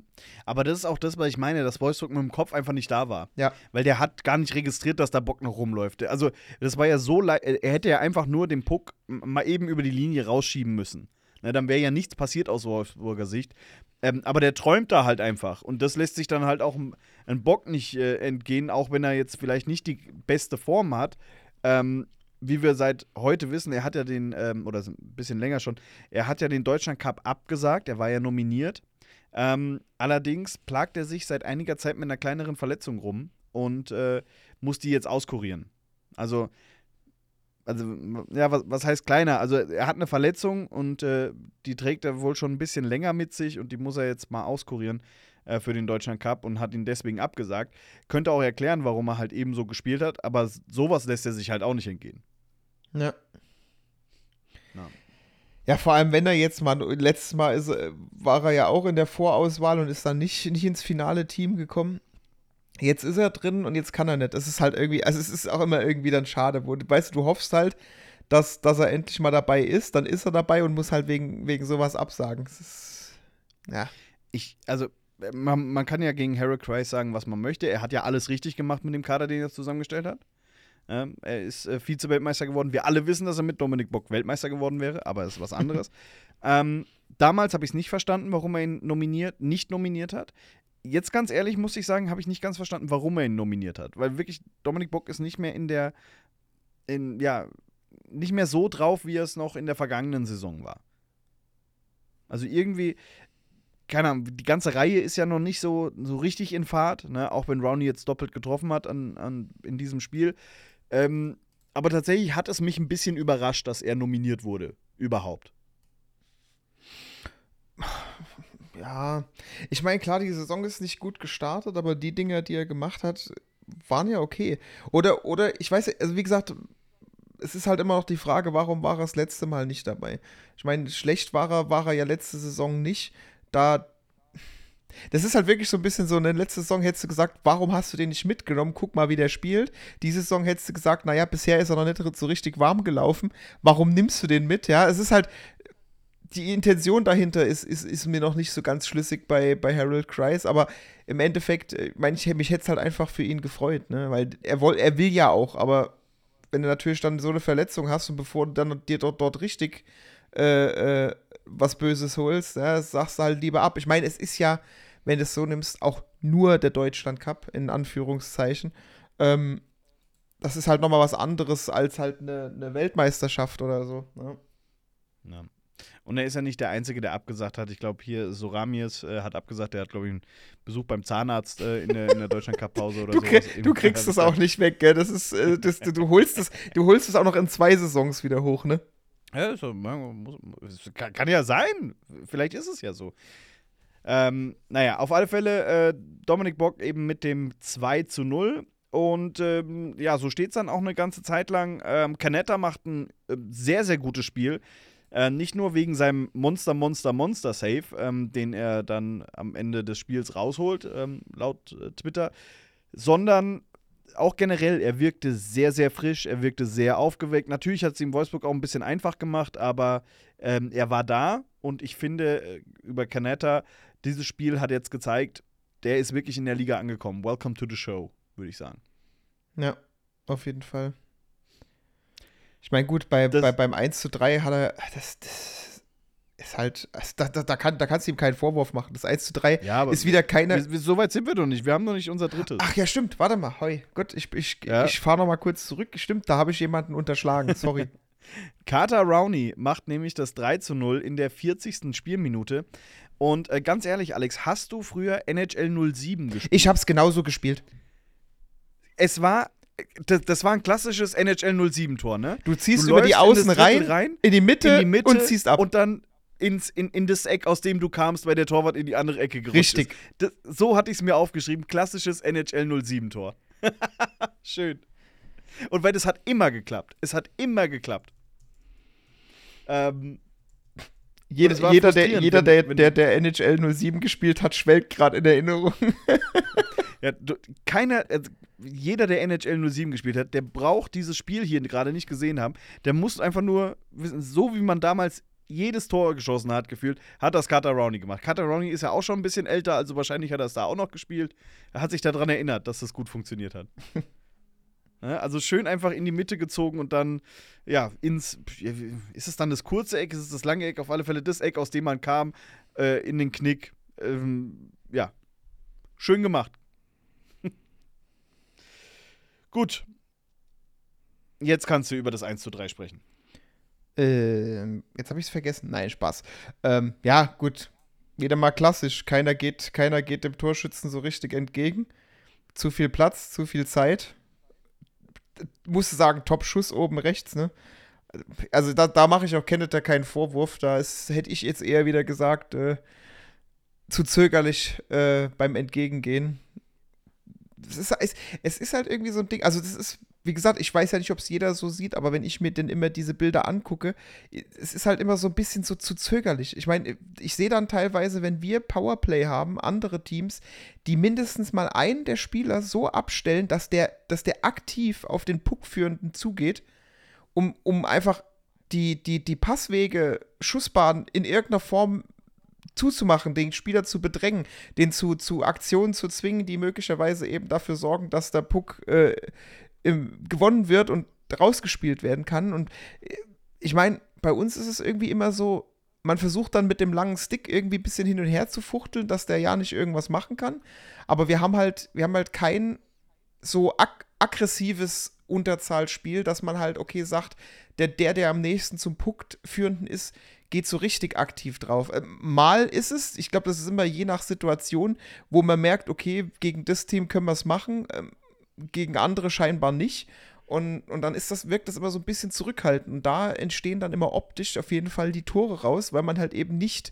Aber das ist auch das, was ich meine, dass Wolfsburg mit dem Kopf einfach nicht da war. Ja. Weil der hat gar nicht registriert, dass da Bock noch rumläuft. Also, das war ja so leicht. Er hätte ja einfach nur den Puck mal eben über die Linie rausschieben müssen. Na, dann wäre ja nichts passiert aus Wolfsburger Sicht. Ähm, aber der träumt da halt einfach. Und das lässt sich dann halt auch ein, ein Bock nicht äh, entgehen, auch wenn er jetzt vielleicht nicht die beste Form hat. Ähm, wie wir seit heute wissen, er hat ja den, ähm, oder ein bisschen länger schon, er hat ja den Deutschland Cup abgesagt, er war ja nominiert. Ähm, allerdings plagt er sich seit einiger Zeit mit einer kleineren Verletzung rum und äh, muss die jetzt auskurieren. Also, also ja, was, was heißt kleiner? Also er hat eine Verletzung und äh, die trägt er wohl schon ein bisschen länger mit sich und die muss er jetzt mal auskurieren äh, für den Deutschland Cup und hat ihn deswegen abgesagt. Könnte auch erklären, warum er halt eben so gespielt hat, aber sowas lässt er sich halt auch nicht entgehen. Ja. Ja. Ja, vor allem, wenn er jetzt mal, letztes Mal ist, äh, war er ja auch in der Vorauswahl und ist dann nicht, nicht ins finale Team gekommen. Jetzt ist er drin und jetzt kann er nicht. Das ist halt irgendwie, also es ist auch immer irgendwie dann schade. Wo, weißt du, du hoffst halt, dass, dass er endlich mal dabei ist, dann ist er dabei und muss halt wegen, wegen sowas absagen. Ist, ja. ich, also, man, man kann ja gegen Harold Kreis sagen, was man möchte. Er hat ja alles richtig gemacht mit dem Kader, den er zusammengestellt hat. Ähm, er ist äh, Vize-Weltmeister geworden. Wir alle wissen, dass er mit Dominik Bock Weltmeister geworden wäre, aber es ist was anderes. ähm, damals habe ich es nicht verstanden, warum er ihn nominiert, nicht nominiert hat. Jetzt ganz ehrlich muss ich sagen, habe ich nicht ganz verstanden, warum er ihn nominiert hat. Weil wirklich, Dominik Bock ist nicht mehr in der, in, ja, nicht mehr so drauf, wie er es noch in der vergangenen Saison war. Also irgendwie, keine Ahnung, die ganze Reihe ist ja noch nicht so, so richtig in Fahrt, ne? auch wenn Rowney jetzt doppelt getroffen hat an, an, in diesem Spiel. Ähm, aber tatsächlich hat es mich ein bisschen überrascht, dass er nominiert wurde. Überhaupt. Ja, ich meine, klar, die Saison ist nicht gut gestartet, aber die Dinge, die er gemacht hat, waren ja okay. Oder, oder, ich weiß, also wie gesagt, es ist halt immer noch die Frage, warum war er das letzte Mal nicht dabei? Ich meine, schlecht war er, war er ja letzte Saison nicht. Da. Das ist halt wirklich so ein bisschen so, in der letzten Saison hättest du gesagt, warum hast du den nicht mitgenommen? Guck mal, wie der spielt. Diese Saison hättest du gesagt, naja, bisher ist er noch nicht so richtig warm gelaufen. Warum nimmst du den mit? Ja, es ist halt, die Intention dahinter ist, ist, ist mir noch nicht so ganz schlüssig bei, bei Harold Kreis, aber im Endeffekt, äh, mein, ich, mich hätte es halt einfach für ihn gefreut, ne? Weil er, woll, er will ja auch, aber wenn du natürlich dann so eine Verletzung hast und bevor du dann dir dort, dort richtig äh, äh, was Böses holst, ja, sagst du halt lieber ab. Ich meine, es ist ja, wenn du es so nimmst, auch nur der Deutschland Cup, in Anführungszeichen. Ähm, das ist halt nochmal was anderes als halt eine, eine Weltmeisterschaft oder so. Ne? Ja. Und er ist ja nicht der Einzige, der abgesagt hat. Ich glaube, hier Soramies äh, hat abgesagt, der hat, glaube ich, einen Besuch beim Zahnarzt äh, in der, in der Deutschland-Cup-Pause oder so. krieg, du kriegst das auch nicht weg, gell? Das ist, äh, das, du, du holst es, du holst es auch noch in zwei Saisons wieder hoch, ne? Ja, so, muss, kann, kann ja sein. Vielleicht ist es ja so. Ähm, naja, auf alle Fälle äh, Dominik Bock eben mit dem 2 zu 0. Und ähm, ja, so steht es dann auch eine ganze Zeit lang. Ähm, Canetta macht ein äh, sehr, sehr gutes Spiel. Äh, nicht nur wegen seinem Monster, Monster, Monster Save, ähm, den er dann am Ende des Spiels rausholt, ähm, laut äh, Twitter, sondern auch generell, er wirkte sehr, sehr frisch, er wirkte sehr aufgeweckt. Natürlich hat es ihm Wolfsburg auch ein bisschen einfach gemacht, aber ähm, er war da und ich finde, äh, über Canetta, dieses Spiel hat jetzt gezeigt, der ist wirklich in der Liga angekommen. Welcome to the show, würde ich sagen. Ja, auf jeden Fall. Ich meine, gut, bei, bei, beim 1 zu 3 hat er. Das, das ist halt. also Da, da, da, kann, da kannst du ihm keinen Vorwurf machen. Das 1 zu 3 Ja, aber ist wieder keine. wir, wir, so weit sind wir doch nicht. Wir haben noch nicht unser drittes. Ach ja, stimmt. Warte mal. Hoi. Gut, ich, ich, Ja. ich fahre noch mal kurz zurück. Stimmt, da habe ich jemanden unterschlagen. Sorry. Carter Rowney macht nämlich das 3 zu 0 in der 40. Spielminute. Und äh, ganz ehrlich, Alex, hast du früher NHL 07 gespielt? ich habe es genauso gespielt. es war, das, das war ein klassisches NHL 07-Tor, ne? Du ziehst Du über die in Außen rein, rein, in die Mitte, in die Mitte und ziehst ab. Und dann ins, in, in das Eck, aus dem du kamst, weil der Torwart in die andere Ecke gerutscht Richtig. ist. Das, so hatte ich es mir aufgeschrieben. Klassisches NHL 07-Tor. Schön. Und weil das hat immer geklappt. Es hat immer geklappt. Ähm, jeder, jeder, der, jeder wenn- der, wenn- der, der NHL 07 gespielt hat, schwelgt gerade in Erinnerung. Ja, du, keiner, also jeder, der NHL 07 gespielt hat, der braucht dieses Spiel hier gerade nicht gesehen haben. Der muss einfach nur wissen, so wie man damals jedes Tor geschossen hat, gefühlt, hat das Carter Rowney gemacht. Carter Rowney ist ja auch schon ein bisschen älter, also wahrscheinlich hat er es da auch noch gespielt. Er hat sich daran erinnert, dass das gut funktioniert hat. Also schön einfach in die Mitte gezogen und dann, ja, ins. Ist es dann das kurze Eck, ist es das lange Eck? Auf alle Fälle das Eck, aus dem man kam, äh, in den Knick. Ähm, ja, schön gemacht. Gut. Jetzt kannst du über das 1 zu 3 sprechen. Ähm, jetzt habe ich es vergessen. Nein, Spaß. Ähm, ja, gut. Wieder mal klassisch. Keiner geht, keiner geht dem Torschützen so richtig entgegen. Zu viel Platz, zu viel Zeit. Muss sagen, Top-Schuss oben rechts, ne? Also da, da mache ich auch Kenneth keinen Vorwurf. Da ist, hätte ich jetzt eher wieder gesagt, äh, zu zögerlich äh, beim Entgegengehen. Es ist, es, es ist halt irgendwie so ein Ding. Also, das ist, wie gesagt, ich weiß ja nicht, ob es jeder so sieht, aber wenn ich mir denn immer diese Bilder angucke, es ist halt immer so ein bisschen so zu zögerlich. Ich meine, ich sehe dann teilweise, wenn wir Powerplay haben, andere Teams, die mindestens mal einen der Spieler so abstellen, dass der, dass der aktiv auf den Puckführenden zugeht, um, um einfach die, die, die Passwege, Schussbahn in irgendeiner Form zuzumachen, den Spieler zu bedrängen, den zu, zu Aktionen zu zwingen, die möglicherweise eben dafür sorgen, dass der Puck äh, gewonnen wird und rausgespielt werden kann. Und äh, ich meine, bei uns ist es irgendwie immer so, man versucht dann mit dem langen Stick irgendwie ein bisschen hin und her zu fuchteln, dass der ja nicht irgendwas machen kann. Aber wir haben halt, wir haben halt kein so ag aggressives Unterzahlspiel, dass man halt, okay, sagt, der, der, der am nächsten zum Puck führenden ist, geht so richtig aktiv drauf. Ähm, mal ist es, ich glaube, das ist immer je nach Situation, wo man merkt, okay, gegen das Team können wir es machen, ähm, gegen andere scheinbar nicht. Und, und dann ist das, wirkt das immer so ein bisschen zurückhaltend. Und da entstehen dann immer optisch auf jeden Fall die Tore raus, weil man halt eben nicht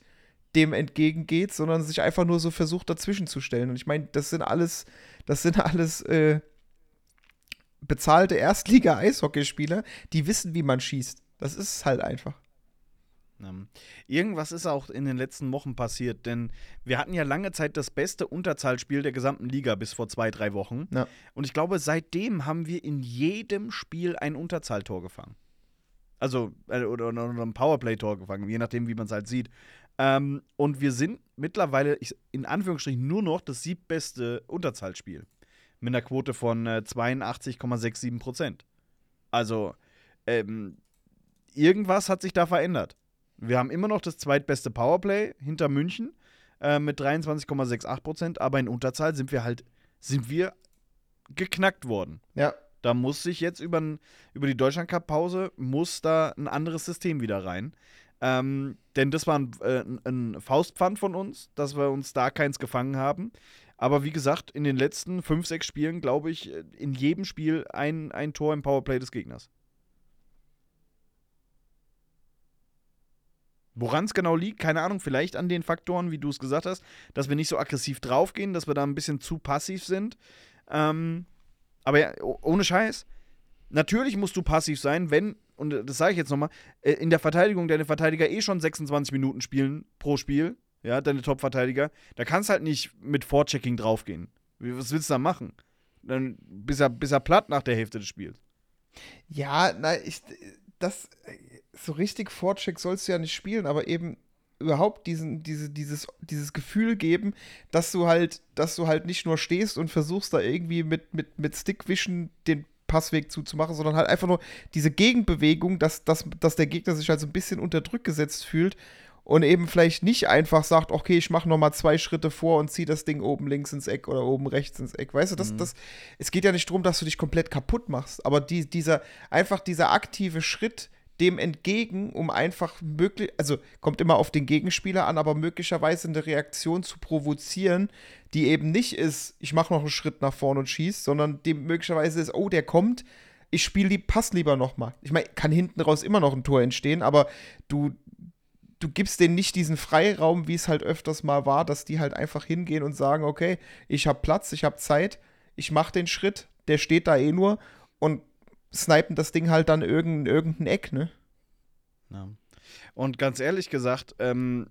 dem entgegengeht, sondern sich einfach nur so versucht, dazwischen zu stellen. Und ich meine, das sind alles, das sind alles äh, bezahlte Erstliga-Eishockeyspieler, die wissen, wie man schießt. Das ist halt einfach. Ähm, Irgendwas ist auch in den letzten Wochen passiert, denn wir hatten ja lange Zeit das beste Unterzahlspiel der gesamten Liga bis vor zwei, drei Wochen. Ja. Und ich glaube, seitdem haben wir in jedem Spiel ein Unterzahltor gefangen. Also, äh, oder, oder ein Powerplay-Tor gefangen, je nachdem, wie man es halt sieht. Ähm, und wir sind mittlerweile, ich, in Anführungsstrichen, nur noch das siebbeste Unterzahlspiel. Mit einer Quote von äh, 82,67 Prozent. Also, ähm, irgendwas hat sich da verändert. Wir haben immer noch das zweitbeste Powerplay hinter München äh, mit 23,68 Prozent, aber in Unterzahl sind wir halt, sind wir geknackt worden. Ja. Da muss sich jetzt über, über die Deutschland-Cup-Pause, muss da ein anderes System wieder rein. Ähm, denn das war ein, äh, ein Faustpfand von uns, dass wir uns da keins gefangen haben. Aber wie gesagt, in den letzten fünf, sechs Spielen, glaube ich, äh, in jedem Spiel ein, ein Tor im Powerplay des Gegners. Woran es genau liegt, keine Ahnung, vielleicht an den Faktoren, wie du es gesagt hast, dass wir nicht so aggressiv draufgehen, dass wir da ein bisschen zu passiv sind. Ähm, aber ja, ohne Scheiß, natürlich musst du passiv sein, wenn, und das sage ich jetzt nochmal, äh, in der Verteidigung deine Verteidiger eh schon 26 Minuten spielen pro Spiel, ja, deine Top-Verteidiger, da kannst halt nicht mit Vorchecking draufgehen. Was willst du da machen? Dann bist er, bist er platt nach der Hälfte des Spiels. Ja, nein, ich, das, so richtig Vorcheck sollst du ja nicht spielen, aber eben überhaupt diesen, diese, dieses, dieses Gefühl geben, dass du halt, dass du halt nicht nur stehst und versuchst da irgendwie mit, mit, mit Stickwischen den Passweg zuzumachen, sondern halt einfach nur diese Gegenbewegung, dass, dass, dass der Gegner sich halt so ein bisschen unter Druck gesetzt fühlt und eben vielleicht nicht einfach sagt, okay, ich mache nochmal zwei Schritte vor und ziehe das Ding oben links ins Eck oder oben rechts ins Eck. Weißt du, das, mhm. das, es geht ja nicht darum, dass du dich komplett kaputt machst, aber die, dieser, einfach dieser aktive Schritt, dem entgegen, um einfach möglich, also kommt immer auf den Gegenspieler an, aber möglicherweise eine Reaktion zu provozieren, die eben nicht ist, ich mache noch einen Schritt nach vorne und schieße, sondern dem möglicherweise ist, oh, der kommt, ich spiele die Pass lieber nochmal. Ich meine, kann hinten raus immer noch ein Tor entstehen, aber du, du gibst denen nicht diesen Freiraum, wie es halt öfters mal war, dass die halt einfach hingehen und sagen, okay, ich habe Platz, ich habe Zeit, ich mache den Schritt, der steht da eh nur und snipen das Ding halt dann irgendein, irgendein Eck, ne? Ja. Und ganz ehrlich gesagt, ähm,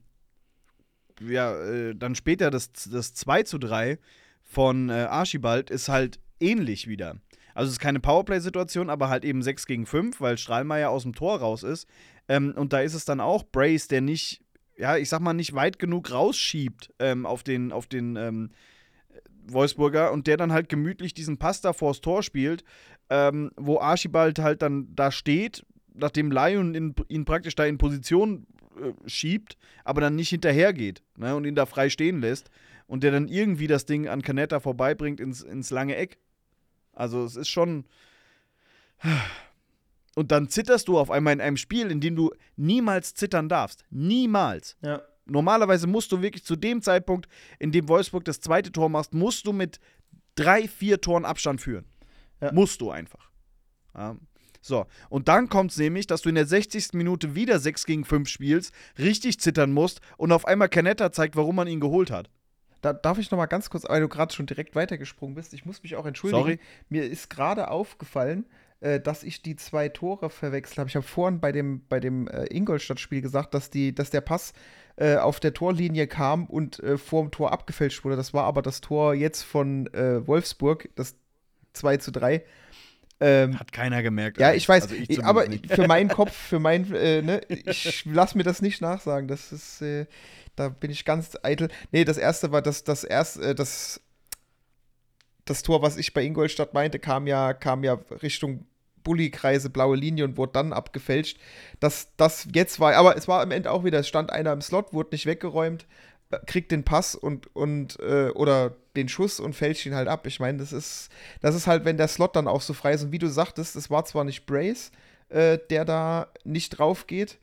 ja, äh, dann später das, das 2 zu 3 von äh, Archibald ist halt ähnlich wieder. Also es ist keine Powerplay-Situation, aber halt eben 6 gegen 5, weil Strahlmeier aus dem Tor raus ist. Ähm, und da ist es dann auch Brace, der nicht, ja, ich sag mal, nicht weit genug rausschiebt ähm, auf den, auf den ähm, Wolfsburger und der dann halt gemütlich diesen Pass da vors Tor spielt, ähm, wo Archibald halt dann da steht, nachdem Lion in, ihn praktisch da in Position äh, schiebt, aber dann nicht hinterhergeht ne, und ihn da frei stehen lässt und der dann irgendwie das Ding an Canetta vorbeibringt ins, ins lange Eck. Also es ist schon. Und dann zitterst du auf einmal in einem Spiel, in dem du niemals zittern darfst. Niemals. Ja. Normalerweise musst du wirklich zu dem Zeitpunkt, in dem Wolfsburg das zweite Tor machst, musst du mit drei, vier Toren Abstand führen. Ja. Musst du einfach. Ja. So, und dann kommt es nämlich, dass du in der 60. Minute wieder 6 gegen 5 spielst, richtig zittern musst und auf einmal Canetta zeigt, warum man ihn geholt hat. Da darf ich noch mal ganz kurz, weil du gerade schon direkt weitergesprungen bist, ich muss mich auch entschuldigen. Sorry. Mir ist gerade aufgefallen, äh, dass ich die zwei Tore verwechselt habe. Ich habe vorhin bei dem, bei dem äh, Ingolstadt-Spiel gesagt, dass, die, dass der Pass äh, auf der Torlinie kam und äh, vor dem Tor abgefälscht wurde. Das war aber das Tor jetzt von äh, Wolfsburg, das 2 zu 3. Ähm, Hat keiner gemerkt. Ja, ich weiß, also ich aber nicht. für meinen Kopf, für mein, äh, ne, ich lass mir das nicht nachsagen. Das ist, äh, da bin ich ganz eitel. Nee, das erste war das, das erste, äh, das, das Tor, was ich bei Ingolstadt meinte, kam ja, kam ja Richtung Bulli-Kreise, blaue Linie und wurde dann abgefälscht. Das, das jetzt war, aber es war am Ende auch wieder, es stand einer im Slot, wurde nicht weggeräumt kriegt den Pass und, und äh, oder den Schuss und fälscht ihn halt ab. Ich meine, das ist, das ist halt, wenn der Slot dann auch so frei ist. Und wie du sagtest, es war zwar nicht Brace, äh, der da nicht drauf geht,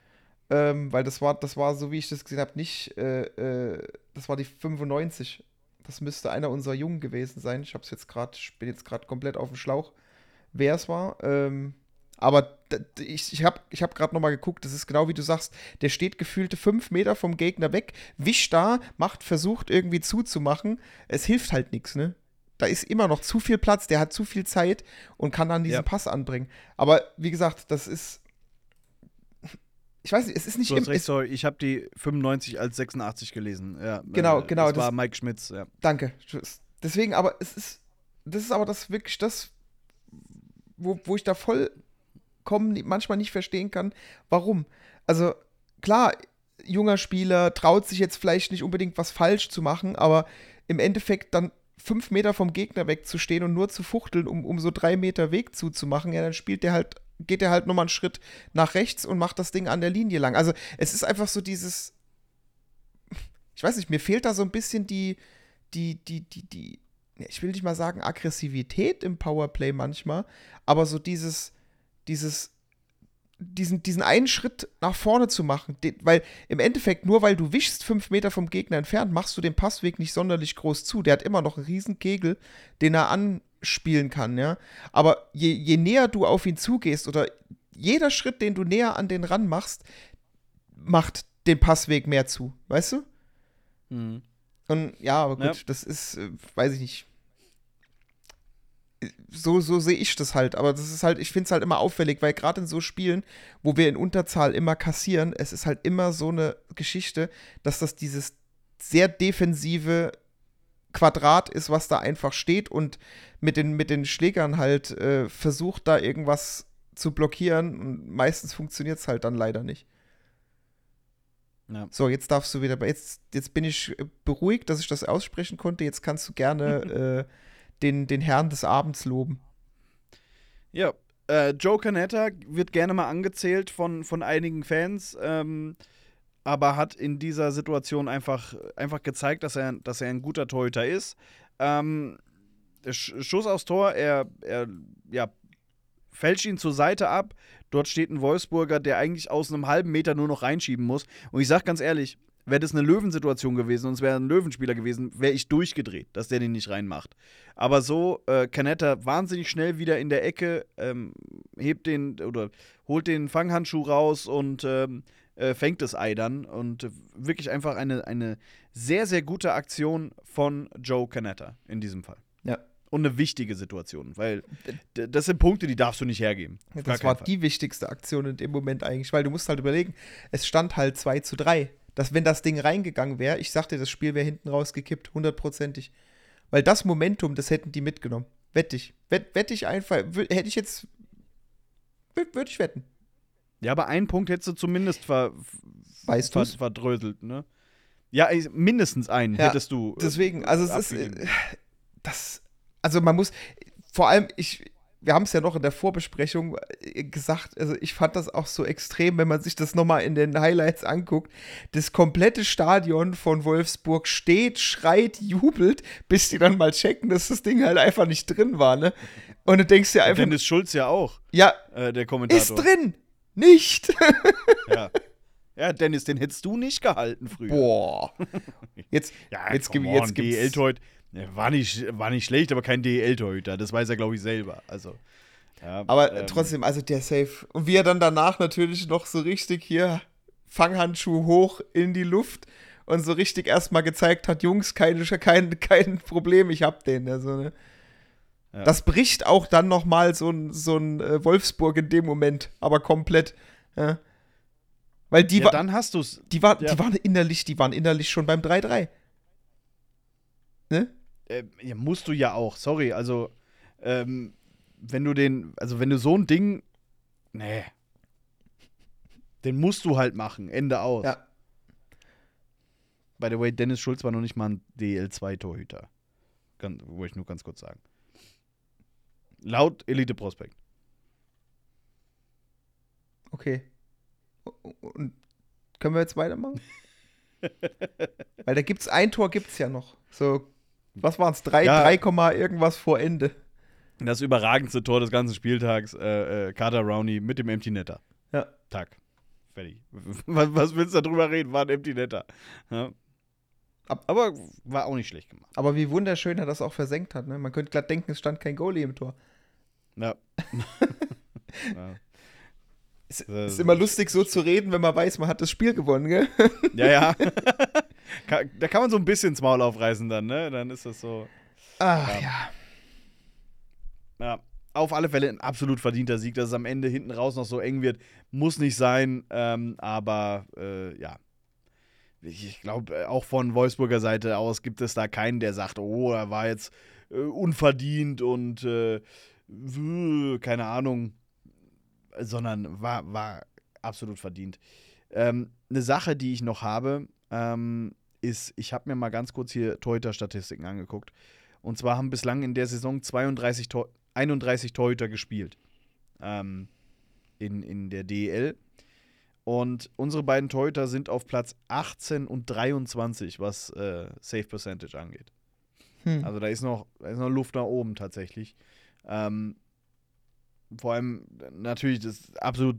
ähm, weil das war, das war, so wie ich das gesehen habe, nicht, äh, äh das war die 95. Das müsste einer unserer Jungen gewesen sein. Ich hab's jetzt gerade, bin jetzt gerade komplett auf dem Schlauch, wer es war. Ähm, aber ich, ich habe ich hab gerade nochmal geguckt, das ist genau wie du sagst, der steht gefühlte fünf Meter vom Gegner weg, wischt da, macht, versucht irgendwie zuzumachen. Es hilft halt nichts, ne? Da ist immer noch zu viel Platz, der hat zu viel Zeit und kann dann diesen ja. Pass anbringen. Aber wie gesagt, das ist. Ich weiß nicht, es ist nicht. Du hast recht, sorry, ich habe die 95 als 86 gelesen. Ja, genau, äh, genau. Das war Mike Schmitz, ja. Danke. Deswegen, aber es ist. Das ist aber das wirklich das, wo, wo ich da voll kommen, manchmal nicht verstehen kann, warum. Also klar, junger Spieler traut sich jetzt vielleicht nicht unbedingt was falsch zu machen, aber im Endeffekt dann fünf Meter vom Gegner wegzustehen und nur zu fuchteln, um, um so drei Meter Weg zuzumachen, ja, dann spielt der halt, geht er halt nochmal einen Schritt nach rechts und macht das Ding an der Linie lang. Also es ist einfach so dieses, ich weiß nicht, mir fehlt da so ein bisschen die, die, die, die, die, ich will nicht mal sagen Aggressivität im Powerplay manchmal, aber so dieses, dieses diesen, diesen einen Schritt nach vorne zu machen. Den, weil im Endeffekt, nur weil du wischst fünf Meter vom Gegner entfernt, machst du den Passweg nicht sonderlich groß zu. Der hat immer noch einen riesen Kegel, den er anspielen kann, ja. Aber je, je näher du auf ihn zugehst oder jeder Schritt, den du näher an den ran machst, macht den Passweg mehr zu, weißt du? Mhm. Und ja, aber gut, Ja. das ist, äh, weiß ich nicht. So, so sehe ich das halt. Aber das ist halt, ich finde es halt immer auffällig, weil gerade in so Spielen, wo wir in Unterzahl immer kassieren, es ist halt immer so eine Geschichte, dass das dieses sehr defensive Quadrat ist, was da einfach steht und mit den, mit den Schlägern halt äh, versucht, da irgendwas zu blockieren. Und meistens funktioniert es halt dann leider nicht. Ja. So, jetzt darfst du wieder. Jetzt, jetzt bin ich äh, beruhigt, dass ich das aussprechen konnte. Jetzt kannst du gerne äh, den, den Herrn des Abends loben. Ja, äh, Joe Canetta wird gerne mal angezählt von, von einigen Fans, ähm, aber hat in dieser Situation einfach, einfach gezeigt, dass er, dass er ein guter Torhüter ist. Ähm, Sch Schuss aufs Tor, er, er ja, fälscht ihn zur Seite ab. Dort steht ein Wolfsburger, der eigentlich aus einem halben Meter nur noch reinschieben muss. Und ich sag ganz ehrlich, wäre das eine Löwensituation gewesen und es wäre ein Löwenspieler gewesen, wäre ich durchgedreht, dass der den nicht reinmacht. Aber so, äh, Canetta wahnsinnig schnell wieder in der Ecke, ähm, hebt den oder holt den Fanghandschuh raus und ähm, äh, fängt das Ei dann. Und wirklich einfach eine, eine sehr, sehr gute Aktion von Joe Canetta in diesem Fall. Ja. Und eine wichtige Situation, weil das sind Punkte, die darfst du nicht hergeben. Das war Fall. die wichtigste Aktion in dem Moment eigentlich, weil du musst halt überlegen, es stand halt 2 zu 3. Dass, wenn das Ding reingegangen wäre, ich sagte, das Spiel wäre hinten rausgekippt, hundertprozentig. Weil das Momentum, das hätten die mitgenommen. Wette ich. Wett, wette ich einfach, hätte ich jetzt. Würde ich wetten. Ja, aber einen Punkt hättest du zumindest ver, Weißt ver, du's? verdröselt, ne? Ja, mindestens einen Ja, hättest du. äh, Deswegen, also es ist. abgegeben. äh, Das. Also man muss. Vor allem, ich. Wir haben es ja noch in der Vorbesprechung äh, gesagt, also ich fand das auch so extrem, wenn man sich das nochmal in den Highlights anguckt. Das komplette Stadion von Wolfsburg steht, schreit, jubelt, bis die dann mal checken, dass das Ding halt einfach nicht drin war, ne? Und du denkst dir einfach, Dennis Schulz ja auch, ja, äh, der Kommentator. ist drin! Nicht! Ja. ja, Dennis, den hättest du nicht gehalten früher. Boah. Jetzt, Ja, jetzt, gibt- on, jetzt gibt's. War nicht, war nicht schlecht, aber kein DEL-Torhüter. Das weiß er, glaube ich, selber. Also. Ja, Aber äh, ähm, trotzdem, also der Safe. Und wie er dann danach natürlich noch so richtig hier Fanghandschuh hoch in die Luft und so richtig erstmal gezeigt hat, Jungs, keine, kein, kein Problem, ich hab den. Also, ne? Ja. Das bricht auch dann noch mal so ein, so ein äh, Wolfsburg in dem Moment, aber komplett. Ja? Weil die, ja, war, dann hast du es. die, war, die waren innerlich, die waren innerlich schon beim 3-3. Ne? Äh, ja, musst du ja auch. Sorry, also. Ähm, wenn du den. Also, wenn du so ein Ding. Nee. Den musst du halt machen. Ende aus. Ja. By the way, Dennis Schulz war noch nicht mal ein DL2-Torhüter. Ganz, wollte ich nur ganz kurz sagen. Laut Elite Prospekt. Okay. Und können wir jetzt weitermachen? Weil da gibt's ein Tor gibt's ja noch. So, was waren's? Drei, Ja. 3, Komma irgendwas vor Ende. Das überragendste Tor des ganzen Spieltags, äh, äh, Carter Rowney mit dem Empty Netter. Ja. Tag. Fertig. Was, was willst du darüber reden? War ein Empty Netter. Ja. Ab- Aber war auch nicht schlecht gemacht. Aber wie wunderschön er das auch versenkt hat. Ne? Man könnte glatt denken, es stand kein Goalie im Tor. Ja. ja. Es Äh, ist immer lustig, so zu reden, wenn man weiß, man hat das Spiel gewonnen, gell? Ja, ja. Da kann man so ein bisschen ins Maul aufreißen dann, ne? Dann ist das so. Ach Ja. ja. Ja, auf alle Fälle ein absolut verdienter Sieg, dass es am Ende hinten raus noch so eng wird. Muss nicht sein, ähm, aber äh, ja. Ich, glaube, auch von Wolfsburger Seite aus gibt es da keinen, der sagt, oh, er war jetzt äh, unverdient und äh, keine Ahnung, sondern war, war absolut verdient. Ähm, eine Sache, die ich noch habe, ähm, ist, ich habe mir mal ganz kurz hier Torhüter-Statistiken angeguckt. Und zwar haben bislang in der Saison 32 Tor 31 Torhüter gespielt. Ähm, in, in der DEL. Und unsere beiden Torhüter sind auf Platz 18 und 23, was äh, Safe Percentage angeht. Hm. Also da ist noch, da ist noch Luft nach oben tatsächlich. Ähm, vor allem natürlich das absolut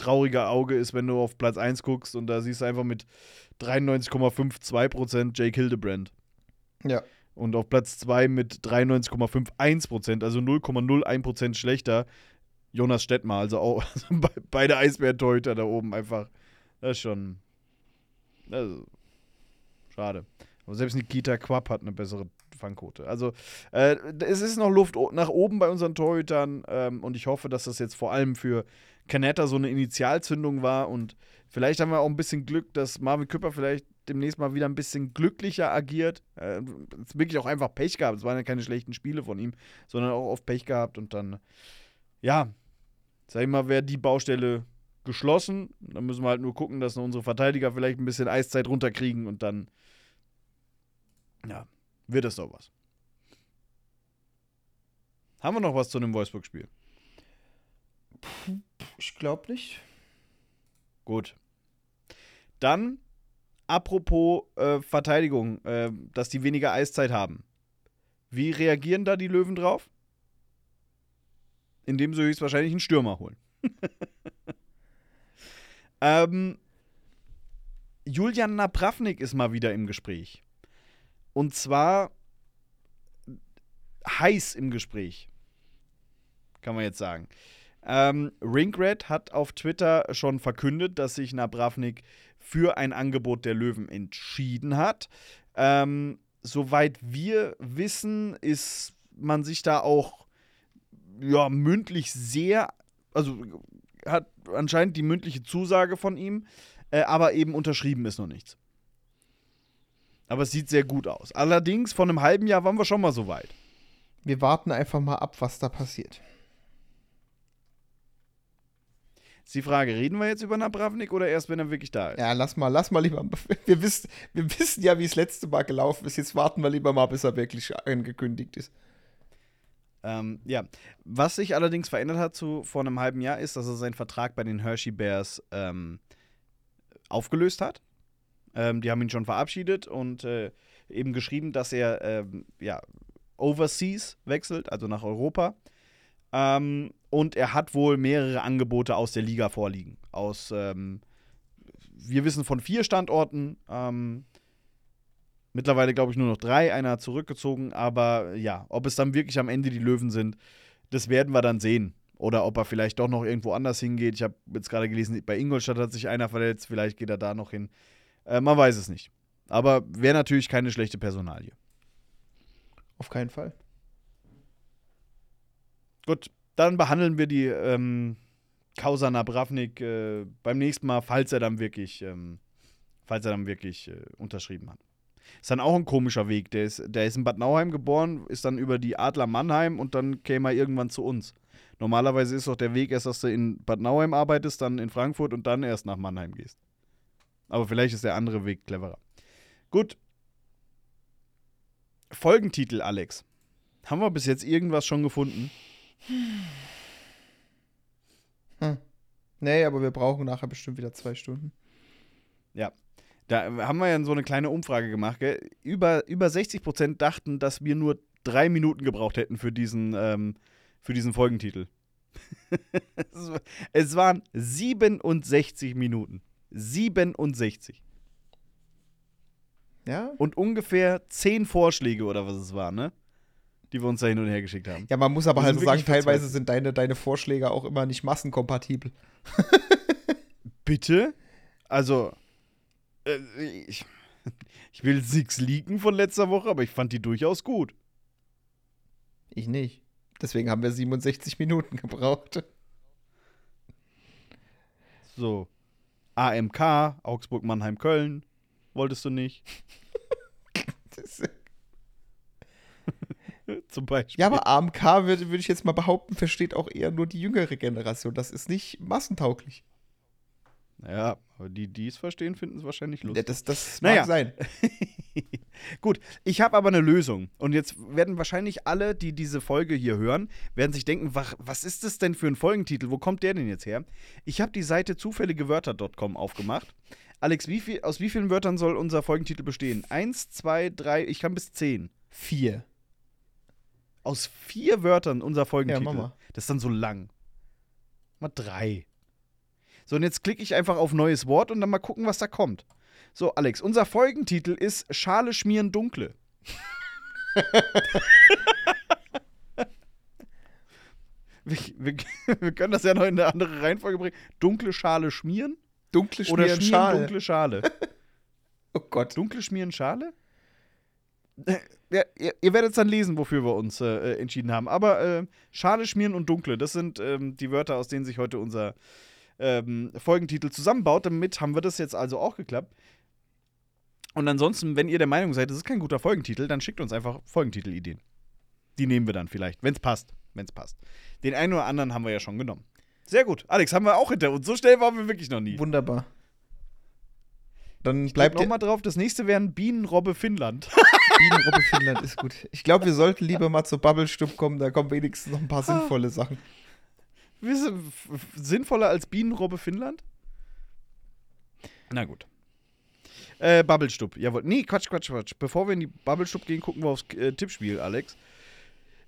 traurige Auge ist, wenn du auf Platz 1 guckst und da siehst du einfach mit 93,52% Jake Hildebrand. Ja. Und auf Platz 2 mit 93,51%, also 0,01% schlechter, Jonas Stettmar. Also auch also be- beide Eisbären-Torhüter da oben einfach. Das ist schon. Ist schade. Aber selbst Nikita Quapp hat eine bessere Fangquote. Also äh, es ist noch Luft nach oben bei unseren Torhütern ähm, und ich hoffe, dass das jetzt vor allem für Canetta so eine Initialzündung war und vielleicht haben wir auch ein bisschen Glück, dass Marvin Küpper vielleicht demnächst mal wieder ein bisschen glücklicher agiert. Äh, wirklich auch einfach Pech gehabt. Es waren ja keine schlechten Spiele von ihm, sondern auch oft Pech gehabt und dann, ja, sag ich mal, wäre die Baustelle geschlossen. Dann müssen wir halt nur gucken, dass unsere Verteidiger vielleicht ein bisschen Eiszeit runterkriegen und dann, ja, wird das doch was. Haben wir noch was zu dem Wolfsburg-Spiel? Ich glaube nicht. Gut. Dann, apropos äh, Verteidigung, äh, dass die weniger Eiszeit haben. Wie reagieren da die Löwen drauf? Indem sie höchstwahrscheinlich einen Stürmer holen. ähm, Julian Napravnik ist mal wieder im Gespräch. Und zwar heiß im Gespräch. Kann man jetzt sagen. Ähm, Ringred hat auf Twitter schon verkündet, dass sich Nabravnik für ein Angebot der Löwen entschieden hat. Ähm, soweit wir wissen, ist man sich da auch ja, mündlich sehr, also hat anscheinend die mündliche Zusage von ihm, äh, aber eben unterschrieben ist noch nichts. Aber es sieht sehr gut aus. Allerdings, vor einem halben Jahr waren wir schon mal so weit. Wir warten einfach mal ab, was da passiert. Ist die Frage, reden wir jetzt über Nabravnik oder erst, wenn er wirklich da ist? Ja, lass mal, lass mal lieber. Wir wissen, wir wissen ja, wie es letzte Mal gelaufen ist. Jetzt warten wir lieber mal, bis er wirklich angekündigt ist. Ähm, ja, was sich allerdings verändert hat zu vor einem halben Jahr ist, dass er seinen Vertrag bei den Hershey Bears ähm, aufgelöst hat. Ähm, die haben ihn schon verabschiedet und äh, eben geschrieben, dass er ähm, ja, overseas wechselt, also nach Europa. Ähm, und er hat wohl mehrere Angebote aus der Liga vorliegen. Aus, ähm, wir wissen von vier Standorten. Ähm, mittlerweile, glaube ich, nur noch drei. Einer zurückgezogen. Aber ja, ob es dann wirklich am Ende die Löwen sind, das werden wir dann sehen. Oder ob er vielleicht doch noch irgendwo anders hingeht. Ich habe jetzt gerade gelesen, bei Ingolstadt hat sich einer verletzt. Vielleicht geht er da noch hin. Äh, man weiß es nicht. Aber wäre natürlich keine schlechte Personalie. Auf keinen Fall. Gut, dann behandeln wir die ähm, Causa Nabravnik äh, beim nächsten Mal, falls er dann wirklich, ähm, falls er dann wirklich äh, unterschrieben hat. Ist dann auch ein komischer Weg. Der ist, der ist in Bad Nauheim geboren, ist dann über die Adler Mannheim und dann käme er irgendwann zu uns. Normalerweise ist doch der Weg erst, dass du in Bad Nauheim arbeitest, dann in Frankfurt und dann erst nach Mannheim gehst. Aber vielleicht ist der andere Weg cleverer. Gut. Folgentitel, Alex. Haben wir bis jetzt irgendwas schon gefunden? Nee, aber wir brauchen nachher bestimmt wieder zwei Stunden. Ja. Da haben wir ja so eine kleine Umfrage gemacht. Gell? Über, über 60 Prozent dachten, dass wir nur drei Minuten gebraucht hätten für diesen, ähm, für diesen Folgentitel. es waren 67 Minuten. 67. Ja? Und ungefähr 10 Vorschläge oder was es war, ne? Die wir uns da hin und her geschickt haben. Ja, man muss aber halt so sagen, teilweise sind deine, deine Vorschläge auch immer nicht massenkompatibel. Bitte? Also, äh, ich, ich will nichts leaken von letzter Woche, aber ich fand die durchaus gut. Ich nicht. Deswegen haben wir 67 Minuten gebraucht. So. AMK, Augsburg, Mannheim, Köln. Wolltest du nicht? Das, Zum Beispiel. ja, aber AMK würde würd ich jetzt mal behaupten, versteht auch eher nur die jüngere Generation. Das ist nicht massentauglich. Ja, aber die, die es verstehen, finden es wahrscheinlich Ja, lustig. das das Naja. mag sein. Gut, ich habe aber eine Lösung. Und jetzt werden wahrscheinlich alle, die diese Folge hier hören, werden sich denken, was, was ist das denn für ein Folgentitel? Wo kommt der denn jetzt her? Ich habe die Seite zufälligewörter.com aufgemacht. Alex, wie viel, aus wie vielen Wörtern soll unser Folgentitel bestehen? Eins, zwei, drei, ich kann bis zehn. Vier. Aus vier Wörtern unser Ja, Folgentitel. mal. Das ist dann so lang. Mal drei. So, und jetzt klicke ich einfach auf neues Wort und dann mal gucken, was da kommt. So, Alex, unser Folgentitel ist Schale schmieren dunkle. wir, wir, wir können das ja noch in eine andere Reihenfolge bringen. Dunkle Schale schmieren Dunkle oder Schmieren schmieren Schale. dunkle Schale. Oh Gott. Dunkle schmieren Schale? Äh, Ja, ihr, ihr werdet es dann lesen, wofür wir uns äh, äh, entschieden haben. Aber äh, Schale, Schmieren und Dunkle, das sind ähm, die Wörter, aus denen sich heute unser ähm, Folgentitel zusammenbaut. Damit haben wir das jetzt also auch geklappt. Und ansonsten, wenn ihr der Meinung seid, das ist kein guter Folgentitel, dann schickt uns einfach Folgentitelideen. Die nehmen wir dann vielleicht, wenn es passt. Wenn es passt. Den einen oder anderen haben wir ja schon genommen. Sehr gut. Alex, haben wir auch hinter uns. So schnell waren wir wirklich noch nie. Wunderbar. Dann Bleibt bleibt noch der mal drauf. Das nächste wären Bienenrobbe Finnland. Bienenrobbe Finnland ist gut. Ich glaube, wir sollten lieber mal zur Bubble-Stub kommen, da kommen wenigstens noch ein paar sinnvolle Sachen. F- sinnvoller als Bienenrobbe Finnland? Na gut. Äh, Bubblestub, jawohl. Nee, Quatsch, Quatsch, Quatsch. Bevor wir in die Bubblestub gehen, gucken wir aufs äh, Tippspiel, Alex.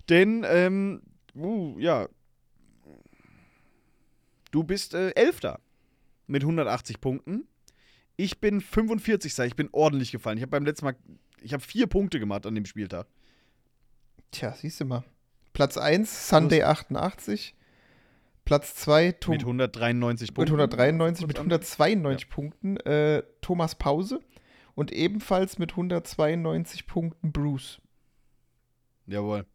Denn, ähm, uh, ja. Du bist äh, Elfter mit 180 Punkten. Ich bin 45. Ich bin ordentlich gefallen. Ich habe beim letzten Mal, ich habe vier Punkte gemacht an dem Spieltag. Tja, siehst du mal. Platz 1, Sunday 88. Platz 2, Tom Mit 193 mit Punkten. 193, mit Und 192 Punkten äh, Thomas Pause. Und ebenfalls mit 192 Punkten Bruce. Jawohl.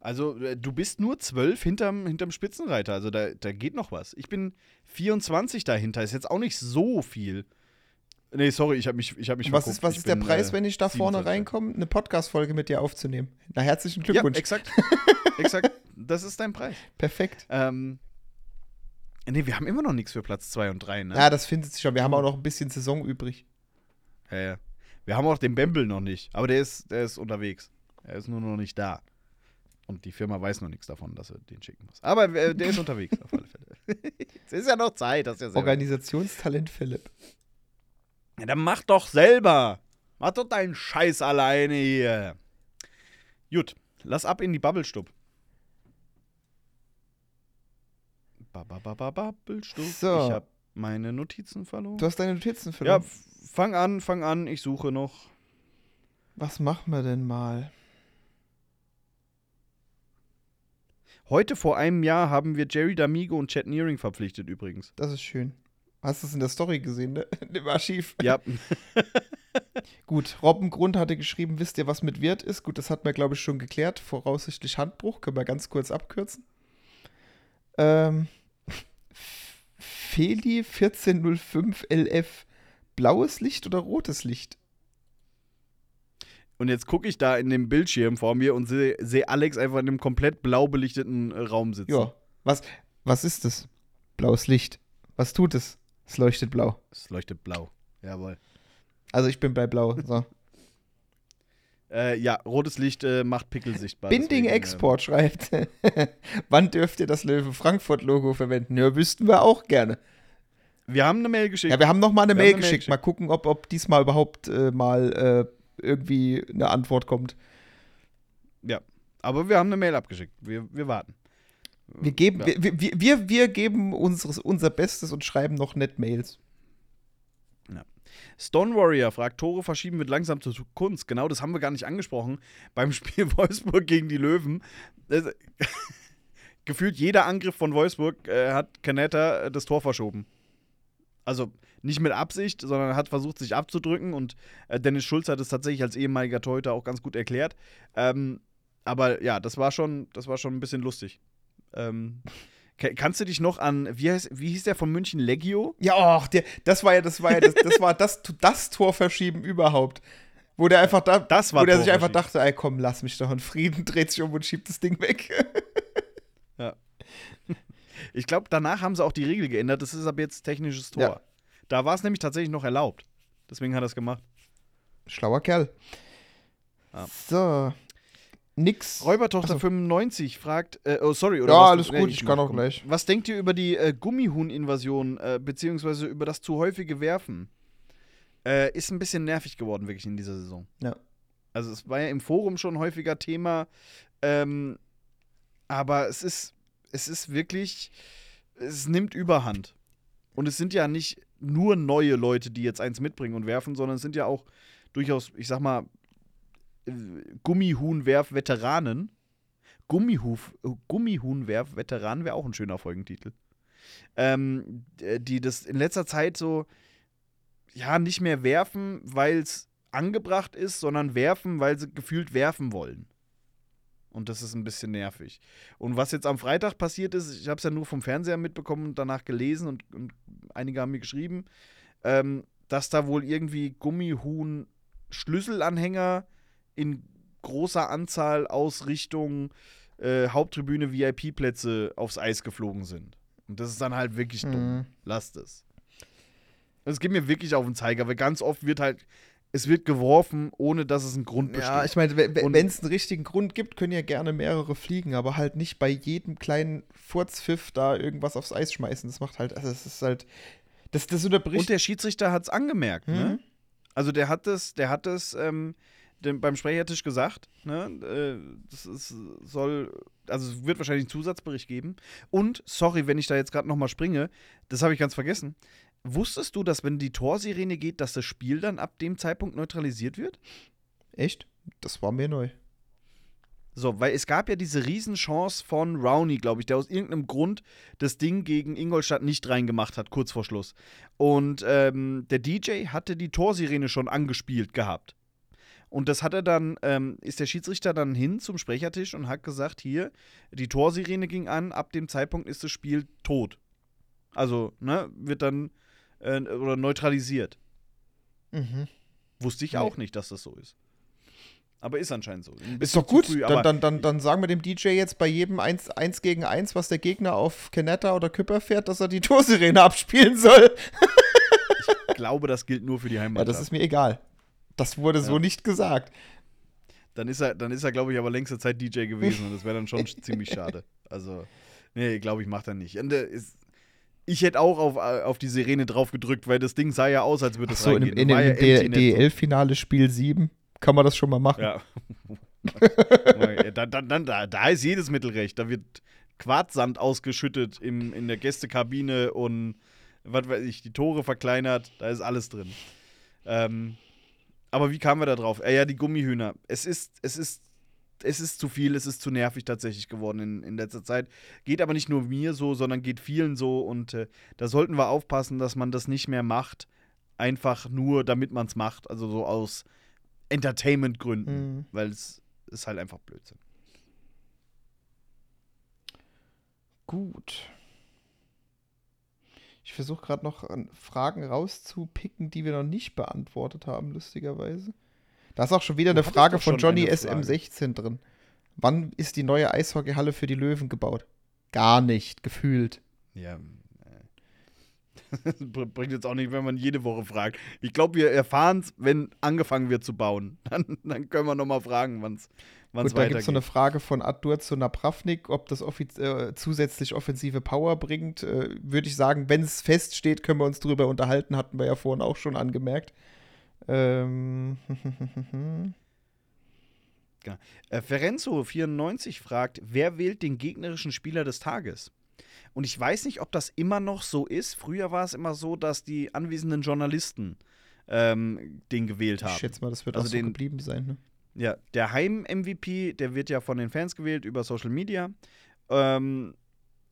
Also, äh, du bist nur 12 hinterm, hinterm Spitzenreiter. Also, da, da geht noch was. Ich bin 24 dahinter. Ist jetzt auch nicht so viel. Nee, sorry, ich habe mich, ich hab mich Was verguckt. ist, was Ich ist der bin, Preis, äh, wenn ich da vorne 27. reinkomme, eine Podcast-Folge mit dir aufzunehmen? Na, herzlichen Ja, Glückwunsch. exakt. exakt. Das ist dein Preis. Perfekt. Ähm, nee, wir haben immer noch nichts für Platz 2 und 3, ne? Ja, das findet sich schon. Wir haben auch noch ein bisschen Saison übrig. Ja, ja. Wir haben auch den Bembel noch nicht. Aber der ist, der ist unterwegs. Er ist nur noch nicht da. Und die Firma weiß noch nichts davon, dass er den schicken muss. Aber äh, der ist unterwegs, auf alle Fälle. es ist ja noch Zeit, das ja Organisationstalent Philipp. Ja, dann mach doch selber. Mach doch deinen Scheiß alleine hier. Gut, lass ab in die Bubblestub. Bubblestub. So. Ich hab meine Notizen verloren. Du hast deine Notizen Ja, verloren. f- fang an, fang an. Ich suche noch. Was machen wir denn mal? Heute vor einem Jahr haben wir Jerry D'Amigo und Chad Nearing verpflichtet übrigens. Das ist schön. Hast du es in der Story gesehen, ne? Im Archiv. Ja, Gut, Robbengrund hatte geschrieben, wisst ihr, was mit Wirt ist? Gut, das hat man, glaube ich, schon geklärt. Voraussichtlich Handbruch, können wir ganz kurz abkürzen. Ähm, Feli 1405 LF. Blaues Licht oder rotes Licht? und jetzt gucke ich da in dem Bildschirm vor mir und sehe seh Alex einfach in einem komplett blau belichteten äh, Raum sitzen. Ja. Was, was ist das? Blaues Licht. Was tut es? Es leuchtet blau. Es leuchtet blau. Jawohl. Also ich bin bei blau. So. Äh, ja, rotes Licht äh, macht Pickel sichtbar. Binding deswegen, Export schreibt. Wann dürft ihr das Löwe Frankfurt Logo verwenden? Ja, wüssten wir auch gerne. Äh, wir haben eine Mail geschickt. Ja, wir haben noch mal eine Wir Mail eine Mail geschickt. Mal gucken, ob, ob diesmal überhaupt äh, mal äh, irgendwie eine Antwort kommt. aber wir haben eine Mail abgeschickt. Wir, wir warten. Wir geben, Ja. wir, wir, wir, wir geben unseres, unser Bestes und schreiben noch nett Mails. Stone Warrior fragt, Tore verschieben wird langsam zur Kunst. Genau, das haben wir gar nicht angesprochen. Beim Spiel Wolfsburg gegen die Löwen. Das, gefühlt jeder Angriff von Wolfsburg äh, hat Canetta äh, das Tor verschoben. Also nicht mit Absicht, sondern hat versucht, sich abzudrücken. Und äh, Dennis Schulz hat es tatsächlich als ehemaliger Torhüter auch ganz gut erklärt. Ähm, aber ja, das war schon, das war schon ein bisschen lustig. Ähm, ka- kannst du dich noch an, wie, heißt, wie hieß der von München, Leggio? Ja, ach, der, das war ja, das war ja, das, das war das, das Torverschieben überhaupt. Wo der einfach da, Das war wo der sich einfach dachte, ey, komm, lass mich doch in Frieden, dreht sich um und schiebt das Ding weg. Ich glaube, danach haben sie auch die Regel geändert. Das ist ab jetzt technisches Tor. Ja. Da war es nämlich tatsächlich noch erlaubt. Deswegen hat er es gemacht. Schlauer Kerl. Ja. So. Nix. Räubertochter so. 95 fragt, äh, oh sorry, oder Ja, was- alles nee, gut, ich kann mach, auch gleich. Was denkt ihr über die äh, Gummihuhn-Invasion, äh, beziehungsweise über das zu häufige Werfen? Äh, ist ein bisschen nervig geworden, wirklich in dieser Saison. Ja. Also es war ja im Forum schon ein häufiger Thema, ähm, aber es ist, es ist wirklich, es nimmt Überhand. Und es sind ja nicht nur neue Leute, die jetzt eins mitbringen und werfen, sondern es sind ja auch durchaus, ich sag mal, Gummihuhnwerf-Veteranen. Gummihuhnwerf-Veteranen wäre auch ein schöner Folgentitel. Ähm, die das in letzter Zeit so, ja, nicht mehr werfen, weil es angebracht ist, sondern werfen, weil sie gefühlt werfen wollen. Und das ist ein bisschen nervig. Und was jetzt am Freitag passiert ist, ich habe es ja nur vom Fernseher mitbekommen und danach gelesen und, und einige haben mir geschrieben, ähm, dass da wohl irgendwie Gummihuhn-Schlüsselanhänger in großer Anzahl aus Richtung äh, Haupttribüne VIP-Plätze aufs Eis geflogen sind. Und das ist dann halt wirklich dumm. Mhm. Lasst es. Es geht mir wirklich auf den Zeiger, weil ganz oft wird halt, es wird geworfen, ohne dass es einen Grund besteht. Ja, ich meine, wenn es einen richtigen Grund gibt, können ja gerne mehrere fliegen, aber halt nicht bei jedem kleinen Furzpfiff da irgendwas aufs Eis schmeißen. Das macht halt, also es ist halt, das, das unterbricht. Und der Schiedsrichter hat es angemerkt, ne? Mhm. Also der hat es, der hat es ähm, dem, beim Sprechertisch gesagt, ne? Äh, das ist, soll, also es wird wahrscheinlich einen Zusatzbericht geben. Und, sorry, wenn ich da jetzt gerade nochmal springe, das habe ich ganz vergessen. Wusstest du, dass wenn die Torsirene geht, dass das Spiel dann ab dem Zeitpunkt neutralisiert wird? Echt? Das war mir neu. So, weil es gab ja diese Riesenchance von Rowney, glaube ich, der aus irgendeinem Grund das Ding gegen Ingolstadt nicht reingemacht hat, kurz vor Schluss. Und ähm, der DJ hatte die Torsirene schon angespielt gehabt. Und das hat er dann, ähm, ist der Schiedsrichter dann hin zum Sprechertisch und hat gesagt, hier, die Torsirene ging an, ab dem Zeitpunkt ist das Spiel tot. Also, ne, wird dann äh, oder neutralisiert. Mhm. Wusste ich Nee. auch nicht, dass das so ist. Aber ist anscheinend so. Ist doch gut. früh, dann, dann, dann, dann sagen wir dem DJ jetzt bei jedem 1, 1 gegen 1, was der Gegner auf Kenetta oder Küpper fährt, dass er die Torsirene abspielen soll. Ich glaube, das gilt nur für die Ja, Heimat. das ist mir egal. Das wurde so Ja. nicht gesagt. dann ist er, dann ist er, glaube ich, aber längste Zeit DJ gewesen und das wäre dann schon ziemlich schade. Also, nee, glaube ich, macht er nicht. Und, äh, ist, ich hätte auch auf, auf die Sirene drauf gedrückt, weil das Ding sah ja aus, als würde es in, reingehen. dem- in War dem ja so. DL-Finale Spiel 7 kann man das schon mal machen. Ja. da, da, da, da ist jedes Mittel recht. Da wird Quarzsand ausgeschüttet im, in der Gästekabine und was weiß ich, die Tore verkleinert. Da ist alles drin. Ähm, aber wie kamen wir da drauf? Äh, ja, die Gummihühner. Es ist, es ist, es ist zu viel, es ist zu nervig tatsächlich geworden in, in letzter Zeit. Geht aber nicht nur mir so, sondern geht vielen so. Und äh, da sollten wir aufpassen, dass man das nicht mehr macht. Einfach nur, damit man es macht. Also so aus Entertainment-Gründen. Mhm. Weil es ist halt einfach Blödsinn. Gut. Ich versuche gerade noch an Fragen rauszupicken, die wir noch nicht beantwortet haben, lustigerweise. Da ist auch schon wieder Du eine Frage von Johnny eine Frage. SM16 drin. Wann ist die neue Eishockeyhalle für die Löwen gebaut? Gar nicht, gefühlt. Ja. Br- Bringt jetzt auch nicht, wenn man jede Woche fragt. Ich glaube, wir erfahren es, wenn angefangen wird zu bauen. Dann, dann können wir nochmal fragen, wann es Gut, da gibt weitergeht. es so eine Frage von Adur zu Napravnik, ob das offiz äh, zusätzlich offensive Power bringt. Äh, Würde ich sagen, wenn es feststeht, können wir uns drüber unterhalten, hatten wir ja vorhin auch schon angemerkt. Ähm, Äh, Ferenzo94 fragt, wer wählt den gegnerischen Spieler des Tages? Und ich weiß nicht, ob das immer noch so ist. Früher war es immer so, dass die anwesenden Journalisten ähm, den gewählt haben. ich schätze mal, das wird Also auch so den- geblieben sein. Ne? Ja, der Heim-MVP, der wird ja von den Fans gewählt über Social Media. Ähm,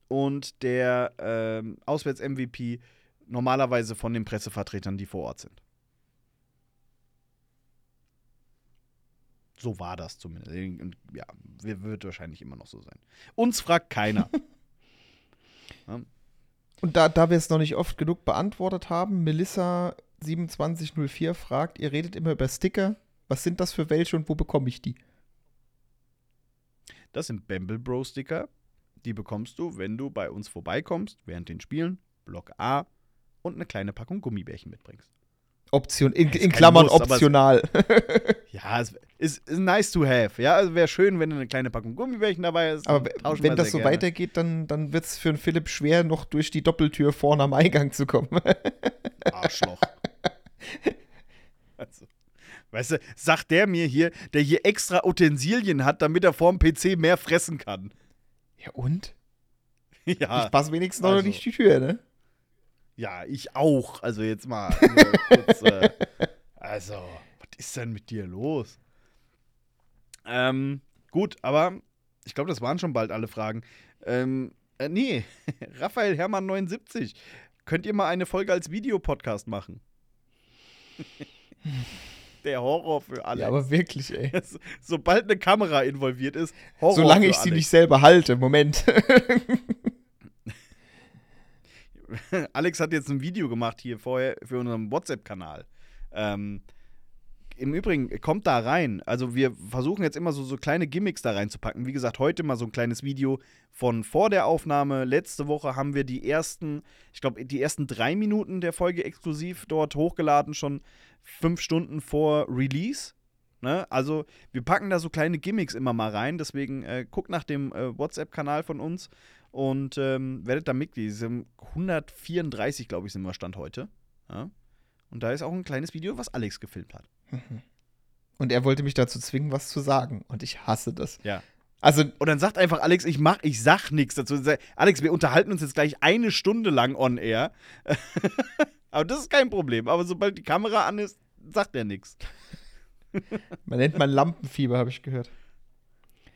und der ähm, Auswärts-MVP normalerweise von den Pressevertretern, die vor Ort sind. So war das zumindest. Ja, wir- wird wahrscheinlich immer noch so sein. Uns fragt keiner. Und da, da wir es noch nicht oft genug beantwortet haben, Melissa2704 fragt, ihr redet immer über Sticker. Was sind das für welche und wo bekomme ich die? Das sind Bamble Bro Sticker. Die bekommst du, wenn du bei uns vorbeikommst, während den Spielen, Block A und eine kleine Packung Gummibärchen mitbringst. Option, in, in Klammern Muss, aber es- optional. Ja, es ist, ist nice to have. Ja, also wäre schön, wenn eine kleine Packung Gummibärchen dabei ist. Aber wenn das so gerne. weitergeht, dann, dann wird es für einen Philipp schwer, noch durch die Doppeltür vorne am Eingang zu kommen. Arschloch. also, weißt du, sagt der mir hier, der hier extra Utensilien hat, damit er vorm PC mehr fressen kann. ja, und? ja. ich passe wenigstens noch also. nicht die Tür, ne? Ja, ich auch. Also jetzt mal. kurz, äh, also, was ist denn mit dir los? Ähm, gut, aber ich glaube, das waren schon bald alle Fragen. Ähm, äh, nee, Raphael Herrmann 79. Könnt ihr mal eine Folge als Videopodcast machen? Der Horror für alle. Ja, aber wirklich, ey. Sobald eine Kamera involviert ist, Horror Solange für ich sie Alex. nicht selber halte. Moment. Alex hat jetzt ein Video gemacht hier vorher für unseren WhatsApp-Kanal. Ähm, Im Übrigen, kommt da rein. Also wir versuchen jetzt immer so, so kleine Gimmicks da reinzupacken. Wie gesagt, heute mal so ein kleines Video von vor der Aufnahme. Letzte Woche haben wir die ersten, ich glaube, die ersten drei Minuten der Folge exklusiv dort hochgeladen, schon fünf Stunden vor Release. Ne? Also wir packen da so kleine Gimmicks immer mal rein. Deswegen äh, guckt nach dem äh, WhatsApp-Kanal von uns und ähm, werdet da Mitglied. Es sind 134, glaube ich, sind wir Stand heute. Ja? Und da ist auch ein kleines Video, was Alex gefilmt hat. Und er wollte mich dazu zwingen, was zu sagen. Und ich hasse das. Ja. Also, Und dann sagt einfach Alex, ich mach, ich sag nichts dazu. Alex, wir unterhalten uns jetzt gleich eine Stunde lang on air. Aber das ist kein Problem. Aber sobald die Kamera an ist, sagt er nichts. man nennt man Lampenfieber, habe ich gehört.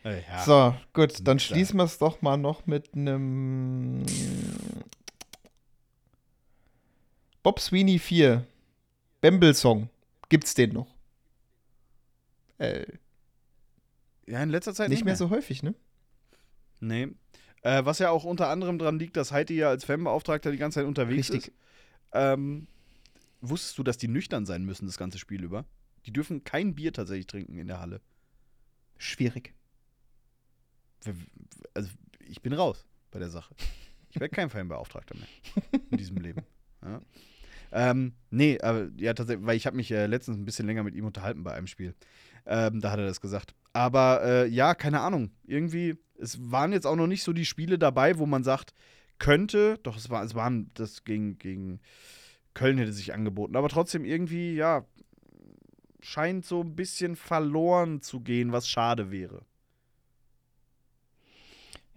Ja. So, gut, dann schließen wir es doch mal noch mit einem Bob Sweeney 4. Bamble Song. Gibt's den noch? Äh, ja, in letzter Zeit nicht mehr so häufig, ne? Nee. Äh, was ja auch unter anderem dran liegt, dass Heidi ja als Fanbeauftragter die ganze Zeit unterwegs Richtig. ist. Ähm, wusstest du, dass die nüchtern sein müssen, das ganze Spiel über? Die dürfen kein Bier tatsächlich trinken in der Halle. Schwierig. Also, ich bin raus bei der Sache. Ich werde kein Fanbeauftragter mehr in diesem Leben. Ja. Ähm, nee, aber ja, tatsächlich, weil ich habe mich äh, letztens ein bisschen länger mit ihm unterhalten bei einem Spiel. Ähm, da hat er das gesagt. Aber äh, ja, keine Ahnung. Irgendwie, es waren jetzt auch noch nicht so die Spiele dabei, wo man sagt, könnte, doch es, war, es waren, das gegen, gegen Köln hätte sich angeboten. Aber trotzdem irgendwie, ja, scheint so ein bisschen verloren zu gehen, was schade wäre.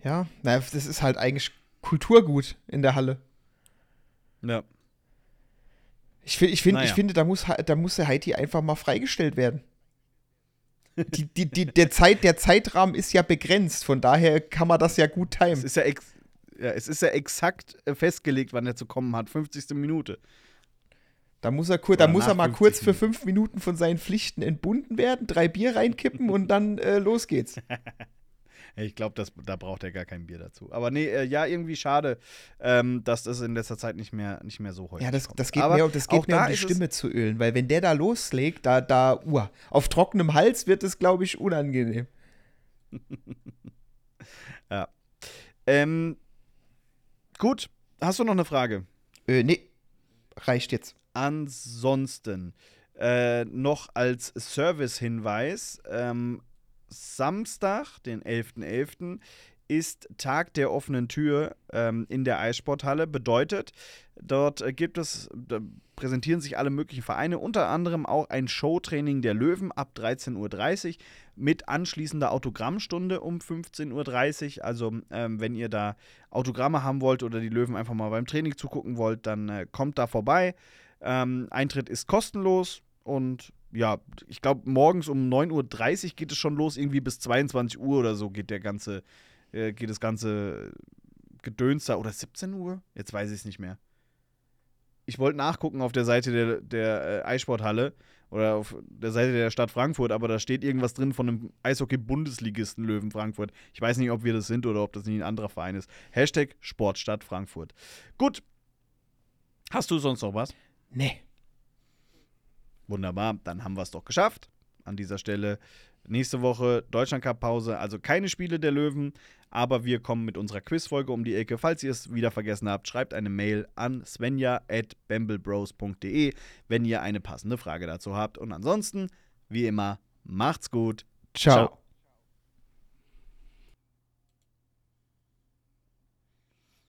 Ja, na, das ist halt eigentlich Kulturgut in der Halle. Ja. Ich, ich, find, Naja. ich finde, da muss, da muss der Haiti einfach mal freigestellt werden. Die, die, die, der, Zeit, der Zeitrahmen ist ja begrenzt, von daher kann man das ja gut Es timen. ist ja, ex ja, es ist ja exakt äh, festgelegt, wann er zu kommen hat. 50. Minute. Da muss er, kur da muss er mal 50 kurz für fünf Minuten von seinen Pflichten entbunden werden, drei Bier reinkippen und dann äh, los geht's. Ich glaube, da braucht er gar kein Bier dazu. Aber nee, äh, ja, irgendwie schade, ähm, dass das in letzter Zeit nicht mehr, nicht mehr so häufig Ja, das, kommt. das geht Aber um- das geht auch da um die Stimme zu ölen, weil wenn der da loslegt, da, da, uah, auf trockenem Hals wird es, glaube ich, unangenehm. Ähm, gut, hast du noch eine Frage? Äh, nee, reicht jetzt. Ansonsten äh, noch als Service-Hinweis: ähm, Samstag, den 11.11., ist Tag der offenen Tür ähm, in der Eissporthalle. Bedeutet, dort äh, gibt es, präsentieren sich alle möglichen Vereine, unter anderem auch ein Showtraining der Löwen ab 13.30 Uhr mit anschließender Autogrammstunde um 15.30 Uhr. Also, ähm, wenn ihr da Autogramme haben wollt oder die Löwen einfach mal beim Training zugucken wollt, dann äh, kommt da vorbei. Ähm, Eintritt ist kostenlos und ja, ich glaube, morgens um 9.30 Uhr geht es schon los, irgendwie bis 22 Uhr oder so geht der ganze, äh, geht das ganze Gedöns da. Oder 17 Uhr? Jetzt weiß ich es nicht mehr. Ich wollte nachgucken auf der Seite der, der äh, Eissporthalle oder auf der Seite der Stadt Frankfurt, aber da steht irgendwas drin von einem Eishockey-Bundesligisten Löwen Frankfurt. Ich weiß nicht, ob wir das sind oder ob das nicht ein anderer Verein ist. Hashtag Sportstadt Frankfurt. Gut. Hast du sonst noch was? Nee. Wunderbar, dann haben wir es doch geschafft. An dieser Stelle nächste Woche Deutschland-Cup-Pause, also keine Spiele der Löwen, aber wir kommen mit unserer Quizfolge um die Ecke. Falls ihr es wieder vergessen habt, schreibt eine Mail an svenja.bamblebros.de, wenn ihr eine passende Frage dazu habt. Und ansonsten, wie immer, macht's gut. Ciao. Ciao.